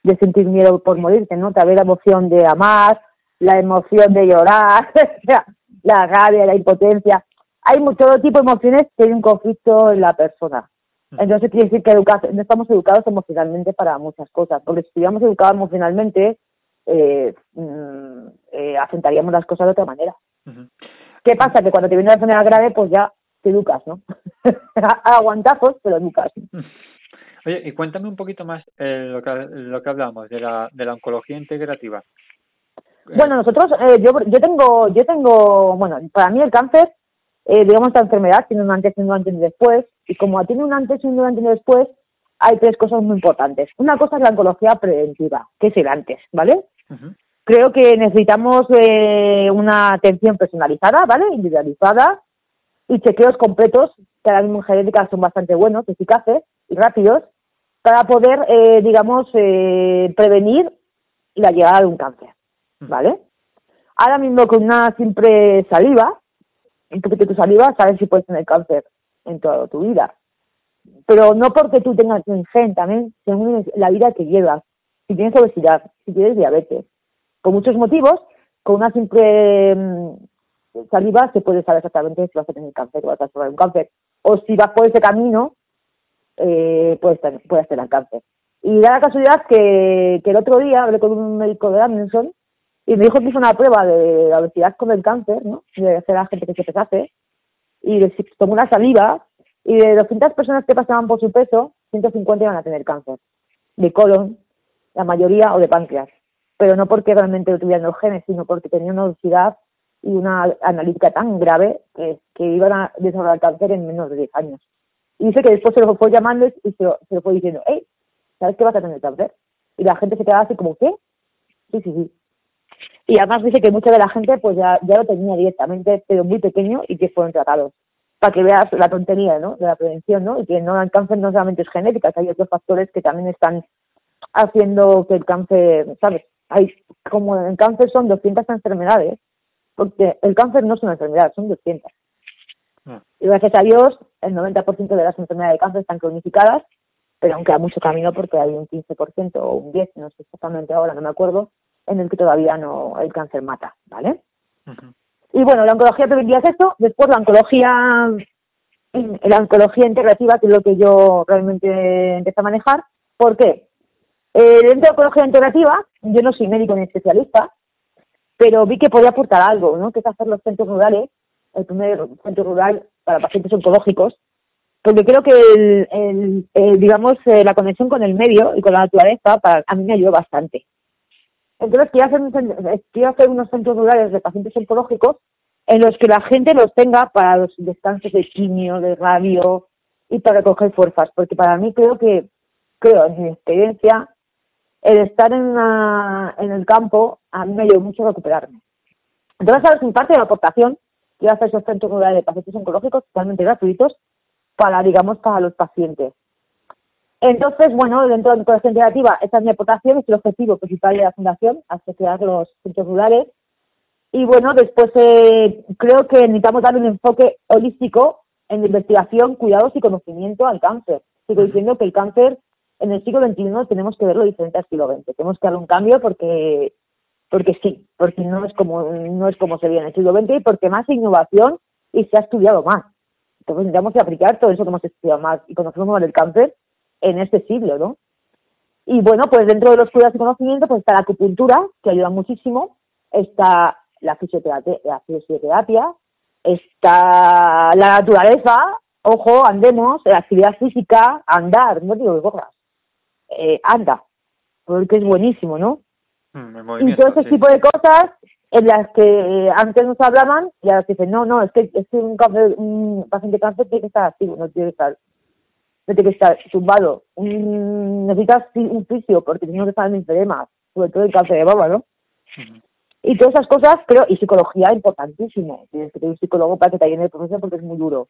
de sentir miedo por morirte, ¿no? También la emoción de amar, la emoción de llorar, *laughs* la rabia, la impotencia. Hay todo tipo de emociones que hay un conflicto en la persona. Entonces quiere decir que no estamos educados emocionalmente para muchas cosas, porque si estuviéramos educados emocionalmente, eh, mm, eh, afrontaríamos las cosas de otra manera. Ujú. ¿Qué pasa? Que cuando te viene una enfermedad grave, pues ya te educas, ¿no? *laughs* Aguantazos, pero educas. Oye, y cuéntame un poquito más eh, lo que lo que hablamos de la de la oncología integrativa. Eh, Bueno, nosotros, eh, yo, yo tengo, yo tengo, bueno, para mí el cáncer, eh, digamos, esta enfermedad tiene un antes y un antes y un después, y como tiene un antes y un antes y un después, hay tres cosas muy importantes. Una cosa es la oncología preventiva, que es el antes, ¿vale? Creo que necesitamos eh, una atención personalizada, ¿vale? Individualizada y chequeos completos, que ahora mismo en genética son bastante buenos, eficaces y rápidos, para poder, eh, digamos, eh, prevenir la llegada de un cáncer, ¿vale? Ahora mismo con una simple saliva, un poquito tu saliva, sabes si puedes tener cáncer en toda tu vida. Pero no porque tú tengas un gen también, según la vida que llevas. Si tienes obesidad, si tienes diabetes, por muchos motivos, con una simple mm, saliva se puede saber exactamente si vas a tener cáncer o vas a desarrollar un cáncer. O si vas por ese camino, eh, puedes, tener, puedes tener cáncer. Y da la casualidad que, que el otro día hablé con un médico de Amundsen y me dijo que hizo una prueba de la obesidad con el cáncer, ¿no? De hacer a la gente que se pesase. Y tomó una saliva y de 200 personas que pasaban por su peso, 150 iban a tener cáncer. De colon, la mayoría, o de páncreas. Pero no porque realmente lo tuvieran los genes, sino porque tenían una obesidad y una analítica tan grave que, iban a desarrollar cáncer en menos de 10 años. Y dice que después se lo fue llamando y se lo, se lo fue diciendo, hey, ¿sabes que vas a tener cáncer? Y la gente se quedaba así como, ¿qué? Sí, sí, sí. Y además dice que mucha de la gente pues ya, ya lo tenía directamente, pero muy pequeño y que fueron tratados. Para que veas la tontería, ¿no? De la prevención, ¿no? Y que no el cáncer no solamente es genética, que hay otros factores que también están haciendo que el cáncer, ¿sabes? Hay, como el cáncer son 200 enfermedades, porque el cáncer no es una enfermedad, son 200. Ah. Y gracias a Dios, el 90% de las enfermedades de cáncer están cronificadas, pero aún queda mucho camino porque hay un 15% o un 10%, no sé exactamente ahora, no me acuerdo, en el que todavía no el cáncer mata, ¿vale? Y bueno, la oncología preventiva es esto, después la oncología la oncología integrativa, que es lo que yo realmente empecé a manejar. ¿Por qué? Eh, dentro de oncología integrativa, yo no soy médico ni especialista, pero vi que podía aportar algo, ¿no? Que es hacer los centros rurales, el primer centro rural para pacientes oncológicos, porque creo que el, el- el, digamos eh, la conexión con el medio y con la naturaleza para, a mí me ayudó bastante. Entonces quiero hacer, un eh, quiero hacer unos centros rurales de pacientes oncológicos en los que la gente los tenga para los descansos de quimio, de radio y para recoger fuerzas, porque para mí creo que, creo en mi experiencia, el estar en, en el campo a mí me ayudó mucho a recuperarme. Entonces, ahora mi parte de la aportación que hacer esos centros rurales de pacientes oncológicos totalmente gratuitos para, digamos, para los pacientes. Entonces, bueno, dentro de la Oncología Integrativa, esta es mi aportación, es el objetivo principal de la Fundación, asociar los centros rurales. Y bueno, después eh, creo que necesitamos darle un enfoque holístico en investigación, cuidados y conocimiento al cáncer. Sigo diciendo que el cáncer en el siglo XXI tenemos que verlo diferente al siglo XX. Tenemos que darle un cambio porque porque sí, porque no es como no es como se veía en el siglo XX y porque más innovación y se ha estudiado más. Entonces necesitamos aplicar todo eso que hemos estudiado más y conocemos más del cáncer en este siglo, ¿no? Y bueno, pues dentro de los cuidados y conocimiento pues está la acupuntura, que ayuda muchísimo, está la fisioterapia, la fisioterapia está la naturaleza, ojo, andemos, la actividad física, andar, no digo que corras, eh, anda, porque es buenísimo, ¿no? Mm, y todo ese sí. tipo de cosas en las que antes nos hablaban y ahora dicen, no, no, es que, es que un, cáncer, un paciente de cáncer tiene que estar activo, no tiene que estar, no que estar tumbado. Un, necesitas un fisio porque si no te salen enfermas, sobre todo el cáncer de baba, ¿no? Y todas esas cosas, creo, y psicología importantísimo. Tienes que tener un psicólogo para que te ayude el proceso porque es muy duro.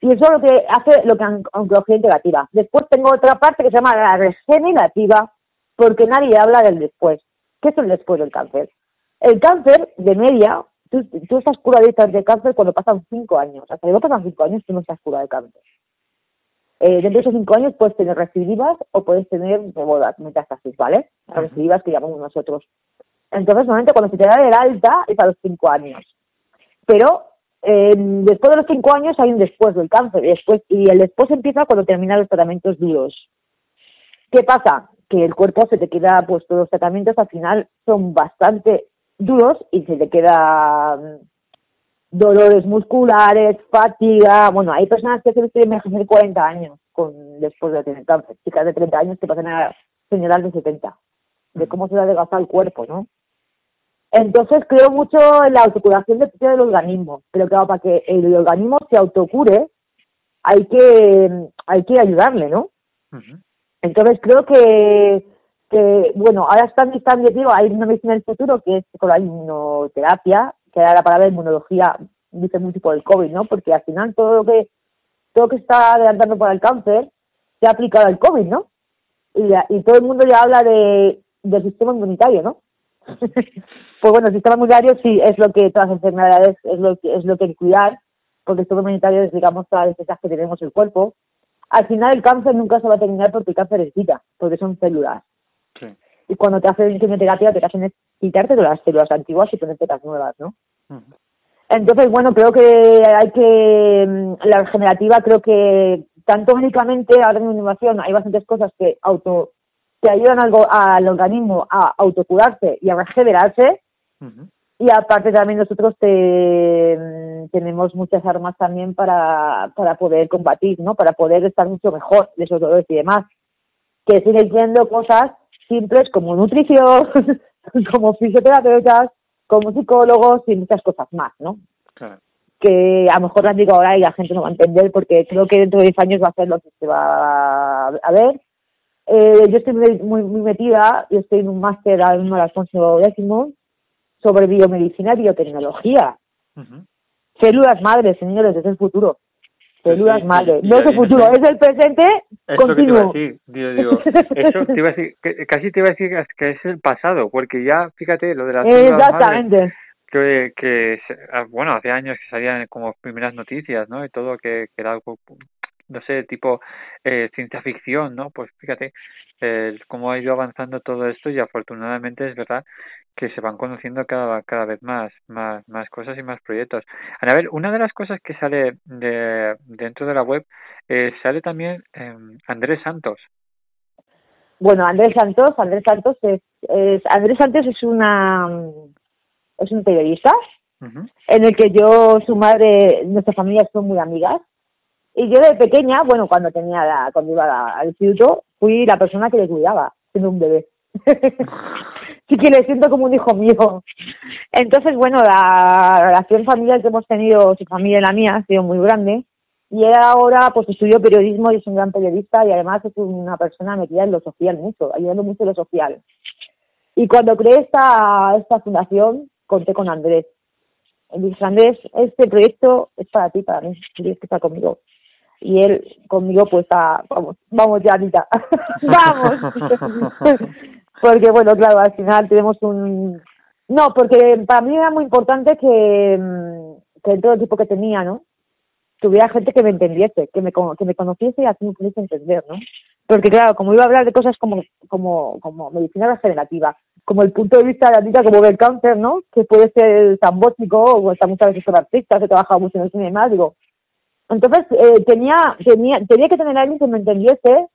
Y eso es lo que hace lo que on- oncología integrativa. Después tengo otra parte que se llama la regenerativa, porque nadie habla del después. ¿Qué es el después del cáncer? El cáncer, de media, tú, tú estás curadita de cáncer cuando pasan cinco años. Hasta que no pasan cinco años, tú no estás curada de cáncer. Eh, dentro de esos cinco años puedes tener recidivas o puedes tener bodas, metástasis, ¿vale? Las recidivas que llamamos nosotros. Entonces, normalmente cuando se te da el alta es a los cinco años. Pero eh, después de los cinco años hay un después del cáncer. Y, después, y el después empieza cuando terminan los tratamientos duros. ¿Qué pasa? Que el cuerpo se te queda, pues todos los tratamientos al final son bastante duros y se te queda dolores musculares, fatiga. Bueno, hay personas que se tienen envejecer 40 años con, después de tener cáncer. Chicas de 30 años que pasan a señalar de 70. De cómo se le ha desgastado el cuerpo, ¿no? Entonces creo mucho en la autocuración de- del organismo. Pero claro, para que el organismo se autocure hay que, hay que ayudarle, ¿no? Entonces creo que, que bueno, ahora están están digo, hay una medicina del futuro que es con la inmunoterapia, que era la palabra inmunología, dice mucho por el COVID, ¿no? Porque al final todo lo que todo lo que está adelantando para el cáncer se ha aplicado al COVID, ¿no? Y, todo el mundo ya habla de del sistema inmunitario, ¿no? *laughs* pues bueno, el sistema inmunitario sí es lo que todas las enfermedades es lo que es lo que hay que cuidar, porque el sistema inmunitario es digamos todas las defensas que tenemos en el cuerpo. Al final el cáncer nunca se va a terminar porque el cáncer es vida, porque son células. Sí. Y cuando te hacen quimioterapia, te hacen quitarte de las células antiguas y ponerte las nuevas, ¿no? Entonces, bueno, creo que hay que, mm, la regenerativa, creo que tanto médicamente, ahora en innovación, hay bastantes cosas que auto, que ayudan al, go- al organismo a autocurarse y a regenerarse, y aparte también nosotros te- mm, tenemos muchas armas también para, para poder combatir, ¿no? Para poder estar mucho mejor de esos dolores y demás. Que siguen siendo cosas simples como nutrición, *laughs* como fisioterapeutas, como psicólogos y muchas cosas más, ¿no? Claro. Que a lo mejor las digo ahora y la gente no va a entender porque creo que dentro de 10 años va a ser lo que se va a ver. Eh, yo estoy muy, muy, muy metida, yo estoy en un máster ahora mismo, Alfonso décimo, sobre biomedicina y biotecnología. Células madres, señores, es el futuro. Madres. sí, No es el futuro, es el presente Es lo que te iba a continuo. decir, digo, digo, *laughs* eso te iba a decir, que- casi te iba a decir que es- el pasado, porque ya, fíjate, lo de las células madres, Exactamente. que, que ah, bueno, hace años que salían como primeras noticias, ¿no? Y todo que, que era algo, no sé, tipo eh, ciencia ficción, ¿no? Pues fíjate eh, cómo ha ido avanzando todo esto y afortunadamente es verdad que se van conociendo cada, cada vez más, más, más cosas y más proyectos. A ver, una de las cosas que sale de, dentro de la web, eh, sale también eh, Andrés Santos. Bueno, Andrés Santos, Andrés Santos es, es Andrés Santos es una es un periodista en el que yo, su madre, nuestra familia son muy amigas. Y yo de pequeña, bueno, cuando tenía la, cuando iba al instituto, fui la persona que le cuidaba, siendo un bebé. *laughs* sí que le siento como un hijo mío. Entonces, bueno, la relación familiar que hemos tenido, su familia y la mía, ha sido muy grande. Y él ahora, pues, estudió periodismo y es un gran periodista y además es una persona metida en lo social mucho, ayudando mucho en lo social. Y cuando creé esta, esta fundación, conté con Andrés. Y Andrés, este proyecto es para ti, para mí, tienes que estar conmigo. Y él conmigo, pues, está, vamos, vamos ya, Anita, *laughs* vamos. *laughs* porque, bueno, claro, al final tenemos un... No, porque para mí era muy importante que, mm, que en todo el equipo que tenía, ¿no? Que hubiera gente que me entendiese, que me, que me conociese y así me pudiese entender, ¿no? Porque claro, como iba a hablar de cosas como, como, como medicina regenerativa, como el punto de vista de Anita, como del cáncer, ¿no? Que puede ser tan bótico, o está muchas veces con artistas, he trabajado mucho en el cine y demás, digo. Entonces, eh, tenía, tenía, tenía que tener a alguien que me entendiese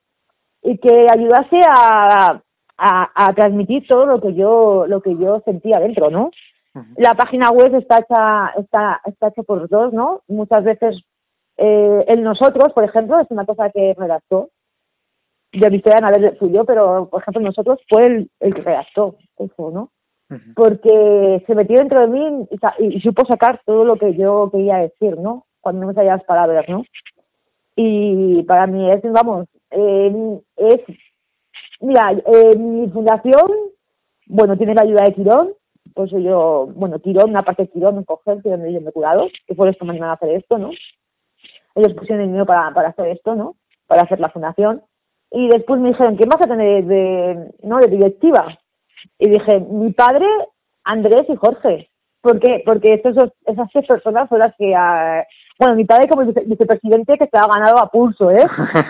y que ayudase a, a, a transmitir todo lo que yo, lo que yo sentía dentro, ¿no? La página web está hecha, está, está hecha por dos, ¿no? Muchas veces eh, el nosotros, por ejemplo, es una cosa que redactó. De Victoria Nader fui yo, pero por ejemplo nosotros fue el, el que redactó eso, ¿no? Porque se metió dentro de mí y, y supo sacar todo lo que yo quería decir, ¿no? Cuando no me salían las palabras, ¿no? Y para mí es, vamos, eh, es, mira, eh, mi fundación, bueno, tiene la ayuda de Quirón, pues yo, bueno, Quirón, una parte de Quirón en coger, que donde ellos me he curado, que por eso me animaron a hacer esto, ¿no? Ellos pusieron el dinero para, para hacer esto, ¿no? Para hacer la fundación. Y después me dijeron, ¿quién vas a tener de, no, de directiva? Y dije, mi padre, Andrés y Jorge. ¿Por qué? Porque dos- esas tres personas son las que... ah, bueno, mi padre como vice- vicepresidente que se ha ganado a pulso, ¿eh?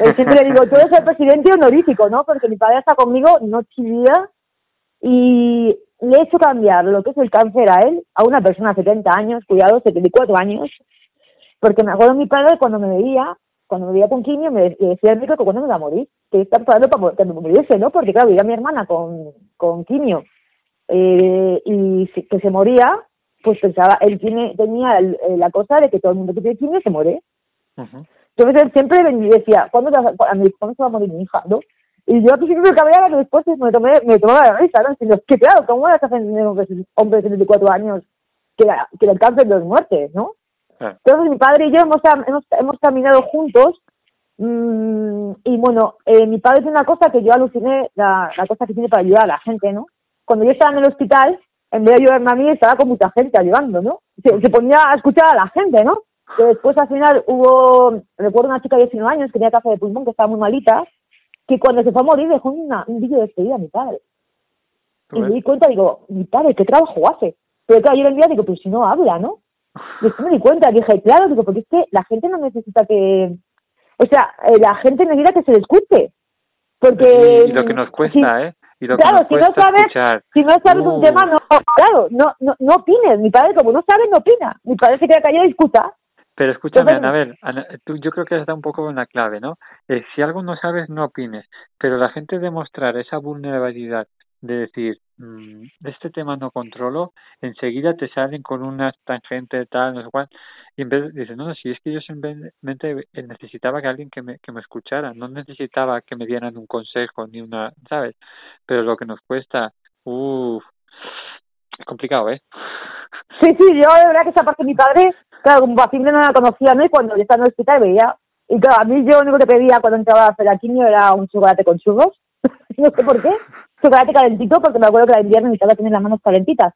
Eh, Siempre le digo, tú eres el presidente honorífico, ¿no? Porque mi padre está conmigo noche y día y le he hecho cambiar lo que es el cáncer a él, a una persona de 70 años, cuidado, 74 años, porque me acuerdo mi padre cuando me veía, cuando me veía con quimio, me decía al médico que cuando me iba a morir, que estaba esperando para que me muriese, ¿no? Porque claro, veía mi hermana con, con quimio eh, y que se moría, pues pensaba, él tiene, tenía eh, la cosa de que todo el mundo que tiene quimio se muere. Entonces él siempre me decía, ¿cuándo, te vas a- a mi- ¿cuándo se va a morir mi hija? ¿no? Y yo al principio me cabreaba, pero después me, tomé, me tomaba la risa, ¿no? Diciendo, que claro, ¿cómo vas a hacer un hombre de 74 años que, la- que el cáncer no es muerte, ¿no? Claro. Entonces mi padre y yo hemos, hemos, hemos caminado juntos mm, y bueno, eh, mi padre tiene una cosa que yo aluciné, la, la cosa que tiene para ayudar a la gente, ¿no? Cuando yo estaba en el hospital, en vez de ayudarme a mí, estaba con mucha gente ayudando, ¿no? Se, se ponía a escuchar a la gente, ¿no? Que después al final hubo, recuerdo una chica de 19 años que tenía cáncer de pulmón, que estaba muy malita, que cuando se fue a morir dejó una- un vídeo de despedida a mi padre. Y me di cuenta, digo, mi padre, ¿qué trabajo hace? Pero claro, yo en día digo, pero si no habla, ¿no? Después me di cuenta, dije, claro, digo, porque es que la gente no necesita que... O sea, eh, la gente necesita que se le escuche. Porque... y lo que nos cuesta, ¿eh? Y lo claro, que si no sabes, escuchar. si no sabes un Uh. tema, no, claro, no, no, no opines. Mi padre, como no sabe, no opina. Mi padre se queda callado y escucha. Pero escúchame, Anabel, Ana- tú, yo creo que está un poco en la clave, ¿no? Eh, si algo no sabes, no opines. Pero la gente demostrar esa vulnerabilidad de decir, mm, este tema no controlo, enseguida te salen con una tangente tal, no sé cuál, y en vez de, dices, no, no, si es que yo simplemente necesitaba que alguien que me, que me escuchara, no necesitaba que me dieran un consejo ni una, ¿sabes? Pero lo que nos cuesta, uff, es complicado, ¿eh? Sí, sí, yo de verdad que esa parte de mi padre, claro, como paciente no la conocía, ¿no? Y cuando yo estaba en el hospital veía. Y claro, a mí yo lo único que pedía cuando entraba a hacer era un chocolate con churros. *laughs* no sé por qué. Chocolate calentito, porque me acuerdo que era invierno y necesitaba tener las manos calentitas.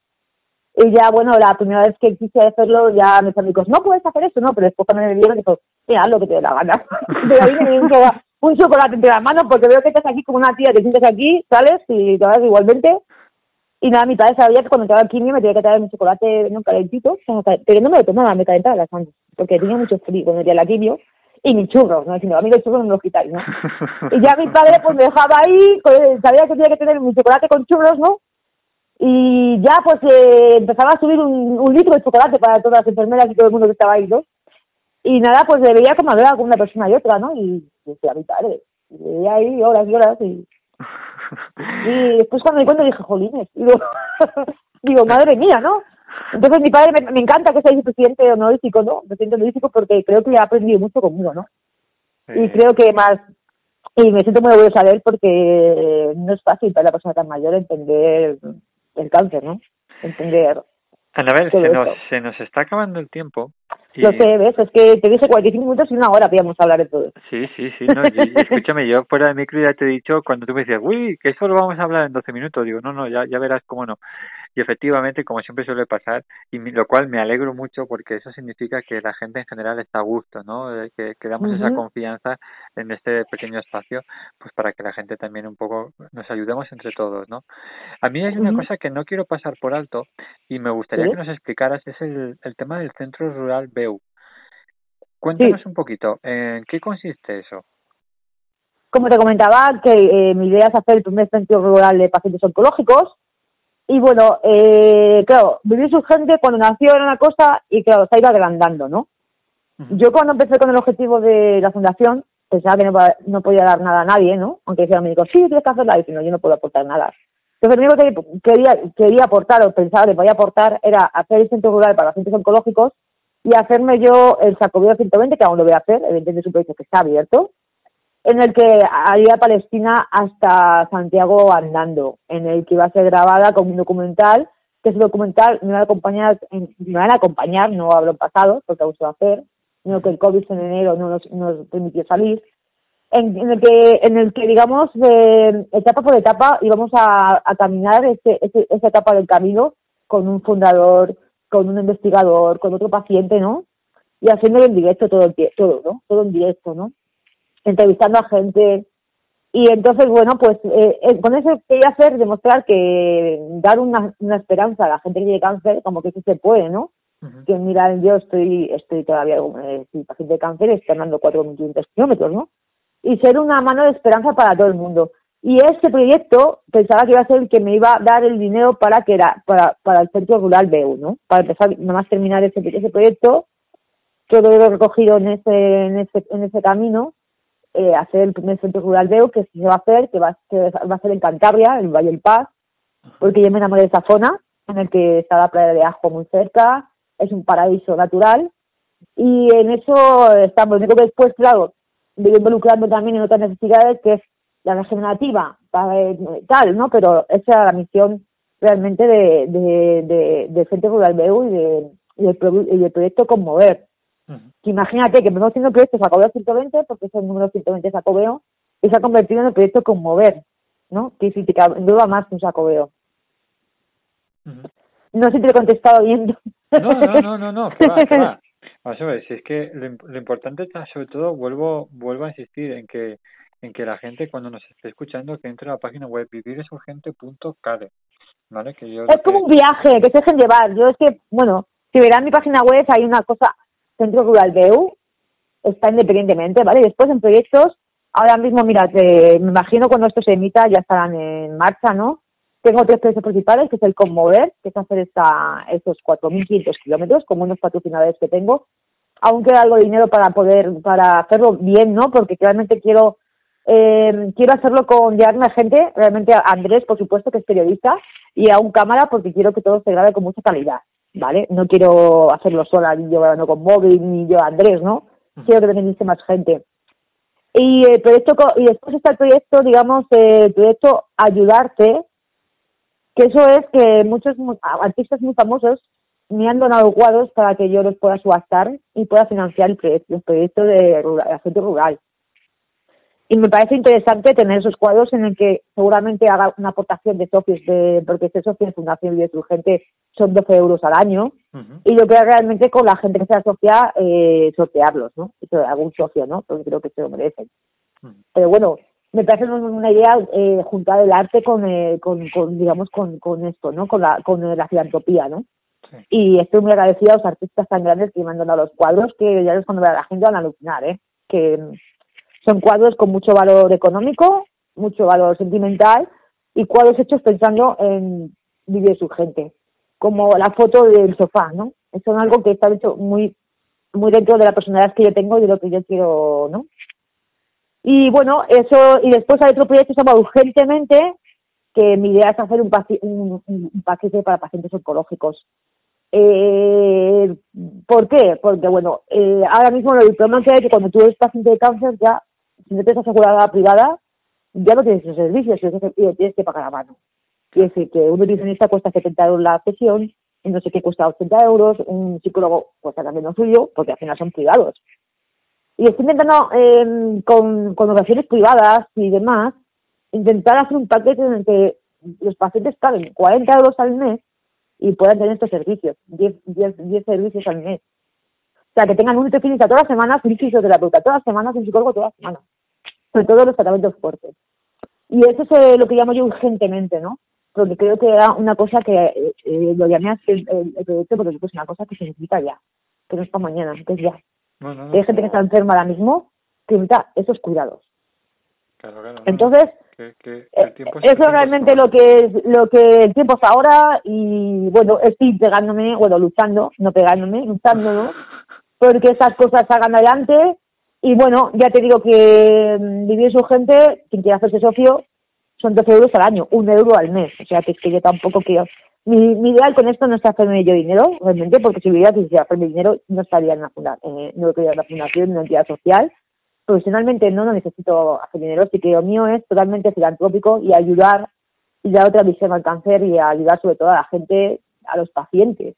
Y ya, bueno, la primera vez que quise hacerlo, ya mis amigos, no puedes hacer eso, no, pero después cuando me vieron, dijo, mira, haz lo que te dé la gana. *laughs* Pero ahí me dio un, chocolate- un entre las manos, porque veo que estás aquí como una tía, te sientes aquí, sales y te vas igualmente. Y nada, mi padre sabía que cuando entraba al quimio me tenía que traer mi chocolate no calentito, como cal- pero no me lo tomaba, me calentaba las manos, porque tenía mucho frío cuando metía la quimio. Y mis churros, ¿no? Diciendo, a mí los churros no me los quitáis, ¿no? *laughs* Y ya mi padre pues me dejaba ahí, sabía que tenía que tener mi chocolate con churros, ¿no? Y ya pues eh, empezaba a subir un, un litro de chocolate para todas las enfermeras y todo el mundo que estaba ahí, ¿no? Y nada, pues le veía como hablaba con una persona y otra, ¿no? Y decía, mi padre, y le veía ahí horas y horas y, *laughs* y después cuando me di cuenta dije, jolines, digo, *laughs* digo, madre mía, ¿no? Entonces mi padre me, me encanta que sea presidente honorífico, ¿no? Presidente honorífico porque creo que ha aprendido mucho conmigo, ¿no? Y creo que más, y me siento muy orgullosa de él porque no es fácil para la persona tan mayor entender el cáncer, ¿no? Entender. Anabel, se nos, esto. se nos está acabando el tiempo Y- Lo sé, ¿ves? Es que te dije 45 minutos y una hora podíamos hablar de todo. Sí, sí, sí, no, y escúchame, yo fuera de micro ya te he dicho, cuando tú me dices, uy, que eso lo vamos a hablar en 12 minutos, digo, no, no, ya, ya verás cómo no. Y efectivamente, como siempre suele pasar, y lo cual me alegro mucho porque eso significa que la gente en general está a gusto, ¿no? Que, que damos esa confianza en este pequeño espacio, pues para que la gente también un poco nos ayudemos entre todos, ¿no? A mí hay una cosa que no quiero pasar por alto y me gustaría ¿Sí? que nos explicaras, es el, el tema del Centro Rural BEU. Cuéntanos un poquito, ¿en qué consiste eso? Como te comentaba, que eh, mi idea es hacer el primer centro rural de pacientes oncológicos. Y bueno, eh, claro, vivir urgente cuando nació era una cosa y claro, se ha ido agrandando, ¿no? Yo cuando empecé con el objetivo de la fundación, pensaba que no, no podía dar nada a nadie, ¿no? Aunque decía el médico, sí, tienes que hacerla, y dije, no, yo no puedo aportar nada. Entonces, lo único que quería, quería aportar o pensaba que podía aportar era hacer el centro rural para pacientes oncológicos y hacerme yo el Sacobeo 120, que aún lo voy a hacer, evidentemente es un proyecto que está abierto, en el que haría Palestina hasta Santiago andando, en el que iba a ser grabada con un documental, que ese documental me va a acompañar, me van a acompañar, no hablo en pasado, porque aún se va a hacer, sino que el COVID en enero no nos, nos permitió salir, en, en el que, en el que digamos, eh, etapa por etapa íbamos a, a caminar ese, ese- esa etapa del camino con un fundador, con un investigador, con otro paciente, ¿no? Y haciéndolo en directo todo el todo, ¿no? Todo en directo, ¿no? Entrevistando a gente. Y entonces, bueno, pues eh, eh, con eso quería hacer, demostrar que dar una, una esperanza a la gente que tiene cáncer, como que sí se puede, ¿no? Ujú. que mira, yo estoy, estoy todavía eh, paciente de cáncer, estoy andando 4.500 kilómetros, ¿no? Y ser una mano de esperanza para todo el mundo. Y ese proyecto pensaba que iba a ser el que me iba a dar el dinero para que era para, para el centro rural BEU, ¿no? Para empezar, nada más terminar ese, ese proyecto, todo lo recogido en ese, en ese, en ese camino, eh, hacer el primer centro rural BEU, que se va a hacer, que va, que va a ser en Cantabria, en Valle del Paz, porque yo me enamoré de esa zona, en el que está la playa de Ajo muy cerca, es un paraíso natural, y en eso estamos. Lo único que después, claro, me involucrando también en otras necesidades, que es la regenerativa, eh, tal, ¿no? Pero esa era la misión realmente de, de, de, del Centro Rural BEU y, de, y, del, y del proyecto Conmover. Ujú. Que imagínate que empezamos haciendo el proyecto Sacobeo 120, porque es el número 120 de Sacobeo, y se ha convertido en el proyecto Conmover, ¿no? Que significa duda más que un Sacobeo. Ujú. No sé si te he contestado bien. No, no, no, no, no, *laughs* que va, que va. Vamos a ver, si es que lo, im- lo importante está, sobre todo, vuelvo, vuelvo a insistir en que, en que la gente cuando nos esté escuchando que entre a la página web viviresurgente.cade, ¿vale? Que yo Es como un viaje, que se dejen llevar. Yo es que, bueno, si verán mi página web, hay una cosa, Centro Rural BEU, está independientemente, ¿vale? Después en proyectos, ahora mismo, mira, te- me imagino cuando esto se emita ya estarán en marcha, ¿no? Tengo tres proyectos principales, que es el Conmover, que es hacer esta, estos 4.500 kilómetros, como unos patrocinadores que tengo. Aún queda algo de dinero para poder, para hacerlo bien, ¿no? Porque realmente quiero, eh, quiero hacerlo con llevarme a gente, realmente a Andrés, por supuesto, que es periodista, y a un cámara porque quiero que todo se grabe con mucha calidad, ¿vale? No quiero hacerlo sola, ni yo grabando con móvil, ni yo Andrés, ¿no? Quiero que venga más gente. Y el proyecto, y después está el proyecto, digamos, eh, el proyecto Ayudarte, que eso es que muchos mu- artistas muy famosos me han donado cuadros para que yo los pueda subastar y pueda financiar el proyecto, el proyecto de rural, de centro rural. Y me parece interesante tener esos cuadros en el que seguramente haga una aportación de socios, de, porque ser socio de Fundación Vida Urgente son 12 euros al año, Ujú. y yo creo realmente con la gente que se asocia, eh, sortearlos, ¿no? Algún socio, ¿no? Porque creo que se lo merecen. Pero bueno, me parece una- idea eh, juntar el arte con, eh, con, con, digamos, con, con esto, ¿no? Con la, con la filantropía, ¿no? Sí. Y estoy muy agradecida a los artistas tan grandes que me han donado los cuadros, que ya ves cuando a la gente van a alucinar, ¿eh? Que son cuadros con mucho valor económico, mucho valor sentimental y cuadros hechos pensando en vivir su gente, como la foto del sofá, ¿no? Son algo que está hecho muy muy dentro de la personalidad que yo tengo y de lo que yo quiero, ¿no? Y bueno, eso, y después hay otro proyecto que se llama Urgentemente, que mi idea es hacer un, paci- un, paquete para pacientes oncológicos. Eh, ¿Por qué? Porque, bueno, eh, ahora mismo el problema que hay es que cuando tú eres paciente de cáncer, ya, si no tienes asegurada privada, ya no tienes esos servicios y lo tienes que pagar a mano. Quiere decir que un nutricionista cuesta 70 euros la sesión y no sé qué cuesta 80 euros, un psicólogo cuesta también lo suyo, porque al final son privados. Y estoy intentando, eh, con, con privadas y demás, intentar hacer un paquete en el que los pacientes paguen 40 euros al mes y puedan tener estos servicios, 10, 10, 10 servicios al mes. O sea, que tengan un nutricionista todas las semanas, un fisioterapeuta todas las semanas, un psicólogo todas las semanas. Sobre todo los tratamientos fuertes. Y eso es eh, lo que llamo yo urgentemente, ¿no? Porque creo que era una cosa que eh, eh, lo llamé así el, el, proyecto porque es una cosa que se necesita ya, que no es para mañana, que es ya. No, no, no, Hay gente que está enferma ahora mismo que necesita esos cuidados. Claro, claro, no, Entonces, que, que el tiempo es- Eso el realmente lo que es, lo que el tiempo es ahora y bueno, estoy pegándome, bueno, luchando, no pegándome, luchando. Porque esas cosas salgan adelante y bueno, ya te digo que mm, vivir es urgente, quien quiera hacerse socio son 12 euros al año, un euro al mes, o sea que es que yo tampoco quiero. Mi, mi ideal con esto no es hacerme yo dinero, realmente, porque si hubiera quisiera hacerme dinero no estaría en la, funda, eh, no en la fundación, en una entidad social, profesionalmente no, no necesito hacer dinero, así que lo mío es totalmente filantrópico y ayudar y dar otra visión al cáncer y ayudar sobre todo a la gente, a los pacientes.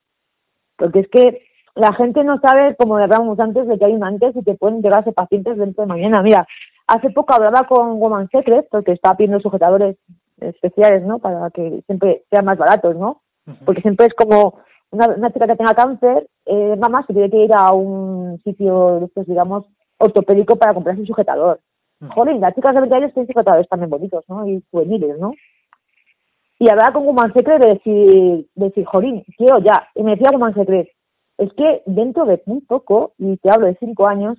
Porque es que la gente no sabe, como hablábamos antes, de que hay un antes y que pueden llegarse pacientes dentro de mañana. Mira, hace poco hablaba con Woman Secret, porque estaba pidiendo sujetadores especiales, ¿no? Para que siempre sean más baratos, ¿no? Porque siempre es como una, una chica que tenga cáncer, eh, mamá se tiene que ir a un sitio digamos, ortopédico para comprarse un sujetador. Ujú. Joder, las chicas de 20 años tienen sujetadores también bonitos, ¿no? Y juveniles, ¿no? Y hablaba con Woman Secret de decir, de decir, Jorín, quiero ya. Y me decía Woman Secret, es que dentro de muy poco, y te hablo de cinco años,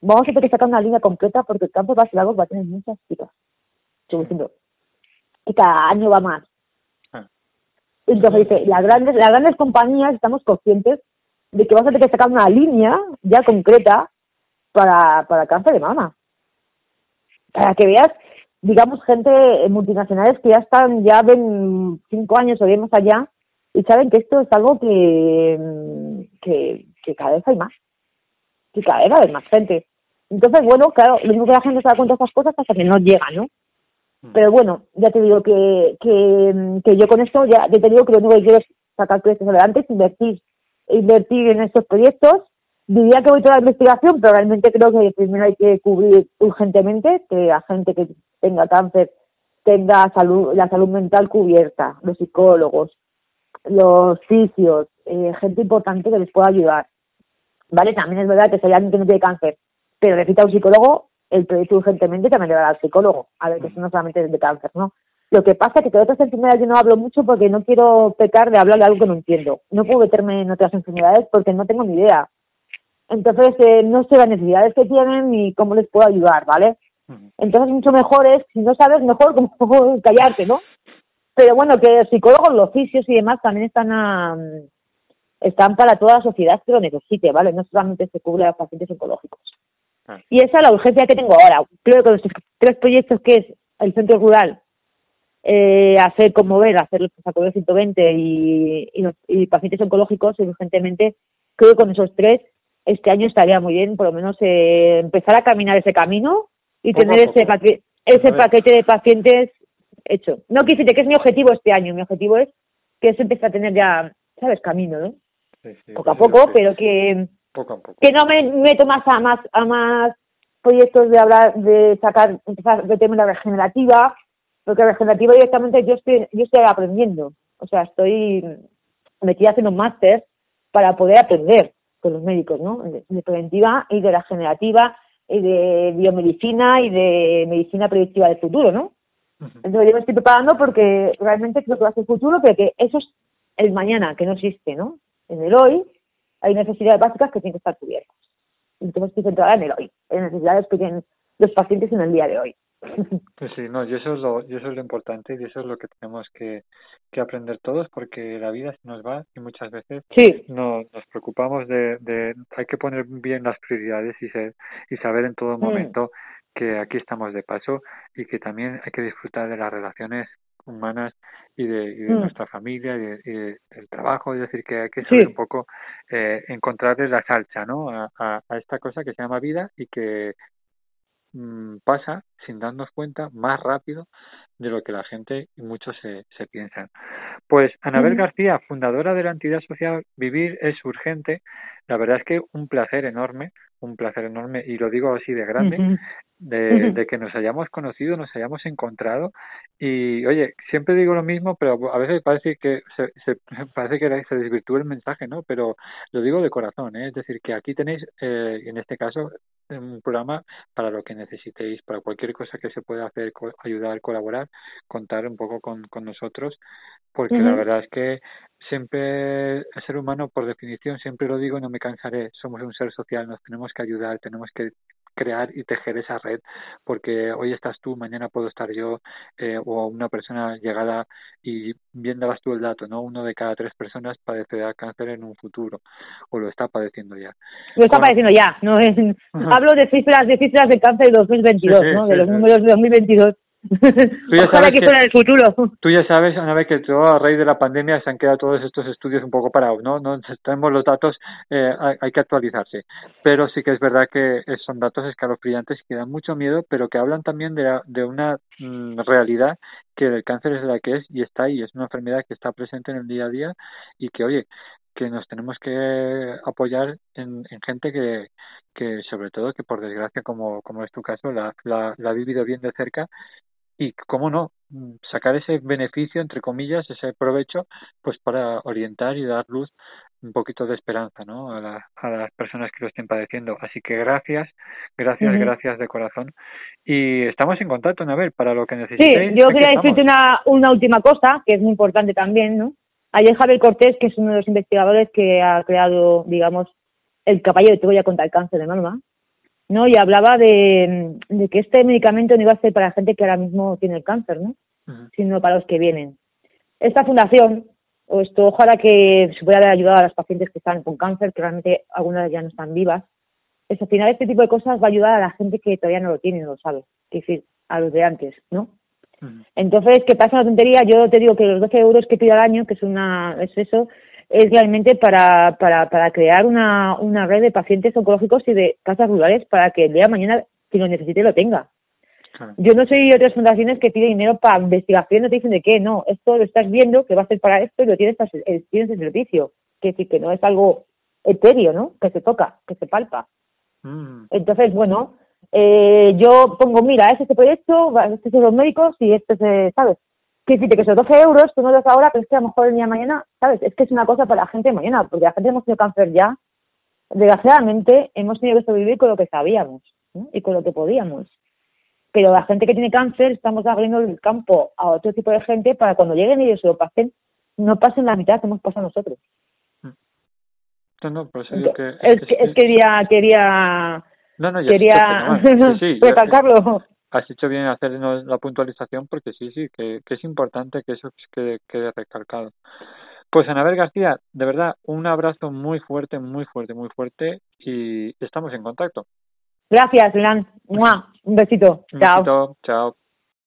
vamos a tener que sacar una línea completa porque el campo de Barcelona va a tener muchas chicas. Estoy diciendo, y cada año va más. Ah. Entonces dice, las grandes, las grandes compañías estamos conscientes de que vamos a tener que sacar una línea ya concreta para, para cáncer de mama. Para que veas, digamos, gente multinacionales que ya están, ya ven cinco años o diez más allá y saben que esto es algo que, mm, que, que cada vez hay más. Que cada vez va a haber más gente. Entonces, bueno, claro, lo único que la gente se da cuenta de estas cosas hasta que no llega, ¿no? Pero bueno, ya te digo que, que, que yo con esto ya, ya te digo que lo único que quiero es sacar proyectos adelante, es invertir, invertir en estos proyectos. Diría que voy toda la investigación, pero realmente creo que primero hay que cubrir urgentemente que la gente que tenga cáncer tenga salud, la salud mental cubierta, los psicólogos, los fisios, eh, gente importante que les pueda ayudar. Vale, también es verdad que si hay alguien que no tiene cáncer, pero necesita un psicólogo, el proyecto urgentemente también le va a dar al psicólogo. A ver, que eso no solamente es de cáncer, ¿no? Lo que pasa es que de otras enfermedades yo no hablo mucho porque no quiero pecar de hablar de algo que no entiendo. No puedo meterme en otras enfermedades porque no tengo ni idea. Entonces, eh, no sé las necesidades que tienen ni cómo les puedo ayudar, ¿vale? Entonces, mucho mejor es, si no sabes, mejor como *laughs* callarte, ¿no? Pero bueno, que los psicólogos, los fisios y demás también están a, están para toda la sociedad que lo necesite, ¿vale? No solamente se cubre a los pacientes oncológicos. Ah. Y esa es la urgencia que tengo ahora. Creo que los tres proyectos que es el centro rural, eh, hacer conmover, hacer los pasaportes 120 y, y, los, y pacientes oncológicos, urgentemente, creo que con esos tres este año estaría muy bien, por lo menos eh, empezar a caminar ese camino y tener ese, paque- ese paquete de pacientes hecho. No quise que es mi objetivo este año, mi objetivo es que eso empiece a tener ya, ¿sabes? Camino, ¿no? Sí, sí, Poco a poco, pero que Poco a poco. que no me meto más a más a más proyectos de hablar de sacar empezar de tema de la regenerativa porque regenerativa directamente yo estoy yo estoy aprendiendo o sea estoy metida haciendo un máster para poder aprender con los médicos no de, de preventiva y de la regenerativa y de biomedicina y de medicina predictiva del futuro no. Entonces yo me estoy preparando porque realmente creo que va a ser el futuro pero que eso es el mañana que no existe no en el hoy hay necesidades básicas que tienen que estar cubiertas. Entonces estoy centrada en el hoy, en necesidades que tienen los pacientes en el día de hoy. *laughs* Pues sí, no, y eso es lo, y eso es lo importante y eso es lo que tenemos que, que aprender todos porque la vida se nos va y muchas veces Sí, no, nos preocupamos de, de, hay que poner bien las prioridades y ser, y saber en todo Mm. momento que aquí estamos de paso y que también hay que disfrutar de las relaciones humanas y de, y de Mm. nuestra familia y, de- y de- del trabajo, es decir, que hay que Sí. saber un poco eh, encontrarle la salsa, ¿no? A, a, a esta cosa que se llama vida y que mm, pasa sin darnos cuenta más rápido de lo que la gente y muchos se, se piensan. Pues Anabel Ujú. García, fundadora de la entidad social Vivir es Urgente, la verdad es que un placer enorme, un placer enorme, y lo digo así de grande, de, que nos hayamos conocido, nos hayamos encontrado y oye, siempre digo lo mismo, pero a veces parece que se, se parece que se desvirtúa el mensaje, ¿no? Pero lo digo de corazón, ¿eh? es decir, que aquí tenéis, eh, en este caso, un programa para lo que necesitéis, para cualquier cosa que se pueda hacer, co- ayudar, colaborar, contar un poco con, con nosotros, porque la verdad es que siempre el ser humano, por definición, siempre lo digo y no me cansaré, somos un ser social, nos tenemos que ayudar, tenemos que crear y tejer esa red, porque hoy estás tú, mañana puedo estar yo, eh, o una persona llegada y viéndolas tú el dato, ¿no? Uno de cada tres personas padecerá cáncer en un futuro, o lo está padeciendo ya. Lo está padeciendo ya, no es, hablo de cifras, de cifras de cáncer de 2022, Sí, sí, ¿no? sí, De los números de 2022. Ya Ojalá sabes que que- fuera el futuro. Tú ya sabes, una vez que todo a raíz de la pandemia se han quedado todos estos estudios un poco parados, ¿no? No tenemos los datos, eh, hay, hay que actualizarse. Pero sí que es verdad que son datos escalofriantes que dan mucho miedo, pero que hablan también de, la- de una mm, realidad que el cáncer es la que es y está ahí, es una enfermedad que está presente en el día a día y que, oye, que nos tenemos que apoyar en, en gente que, que sobre todo que por desgracia como, como es tu caso la, la, la ha vivido bien de cerca y cómo no sacar ese beneficio entre comillas ese provecho pues para orientar y dar luz un poquito de esperanza ¿no? a, la- a las personas que lo estén padeciendo. Así que gracias gracias gracias de corazón. Y estamos en contacto Anabel para lo que Sí, necesitéis. yo aquí quería decirte una, una última cosa, que es muy importante también, ¿no? Ayer Javier Cortés, que es uno de los investigadores que ha creado, digamos, el caballo de Troya contra el cáncer de mama, ¿no? Y hablaba de, de que este medicamento no iba a ser para gente que ahora mismo tiene el cáncer, ¿no? Sino para los que vienen. Esta fundación, o esto, ojalá que se pueda haber ayudado a las pacientes que están con cáncer, que realmente algunas ya no están vivas, es al final este tipo de cosas va a ayudar a la gente que todavía no lo tiene, no lo sabe, es decir, a los de antes, ¿no? Entonces, que pasa una tontería, yo te digo que los 12 euros que pido al año, que es una es eso, es realmente para, para, para crear una, una red de pacientes oncológicos y de casas rurales para que el día de mañana, si lo necesite, lo tenga. Claro. Yo no soy de otras fundaciones que piden dinero para investigación, no te dicen de qué, no, esto lo estás viendo que va a ser para esto y lo tienes, para- tienes el servicio. Que decir, que no es algo etéreo, ¿no? Que se toca, que se palpa. Mm. Entonces, bueno, eh, yo pongo, mira, es este proyecto, estos son los médicos y este es, ¿sabes? Que decirte que esos 12 euros tú no los ahora, pero es que a lo mejor el día de mañana, ¿sabes? Es que es una cosa para la gente de mañana, porque la gente hemos tenido cáncer ya. Desgraciadamente, hemos tenido que sobrevivir con lo que sabíamos ¿no? y con lo que podíamos. Pero la gente que tiene cáncer, estamos abriendo el campo a otro tipo de gente para cuando lleguen ellos y lo pasen, no pasen la mitad que hemos pasado nosotros. No, no, por eso digo que es, que, es quería, quería, no, no, ya quería sí, sí, *laughs* ya- recalcarlo. Has hecho bien hacernos la puntualización porque sí, sí, que, que es importante que eso quede, quede recalcado. Pues Anabel García, de verdad, un abrazo muy fuerte, muy fuerte, muy fuerte y estamos en contacto. Gracias, Lan. Un besito. Un Chao. chao.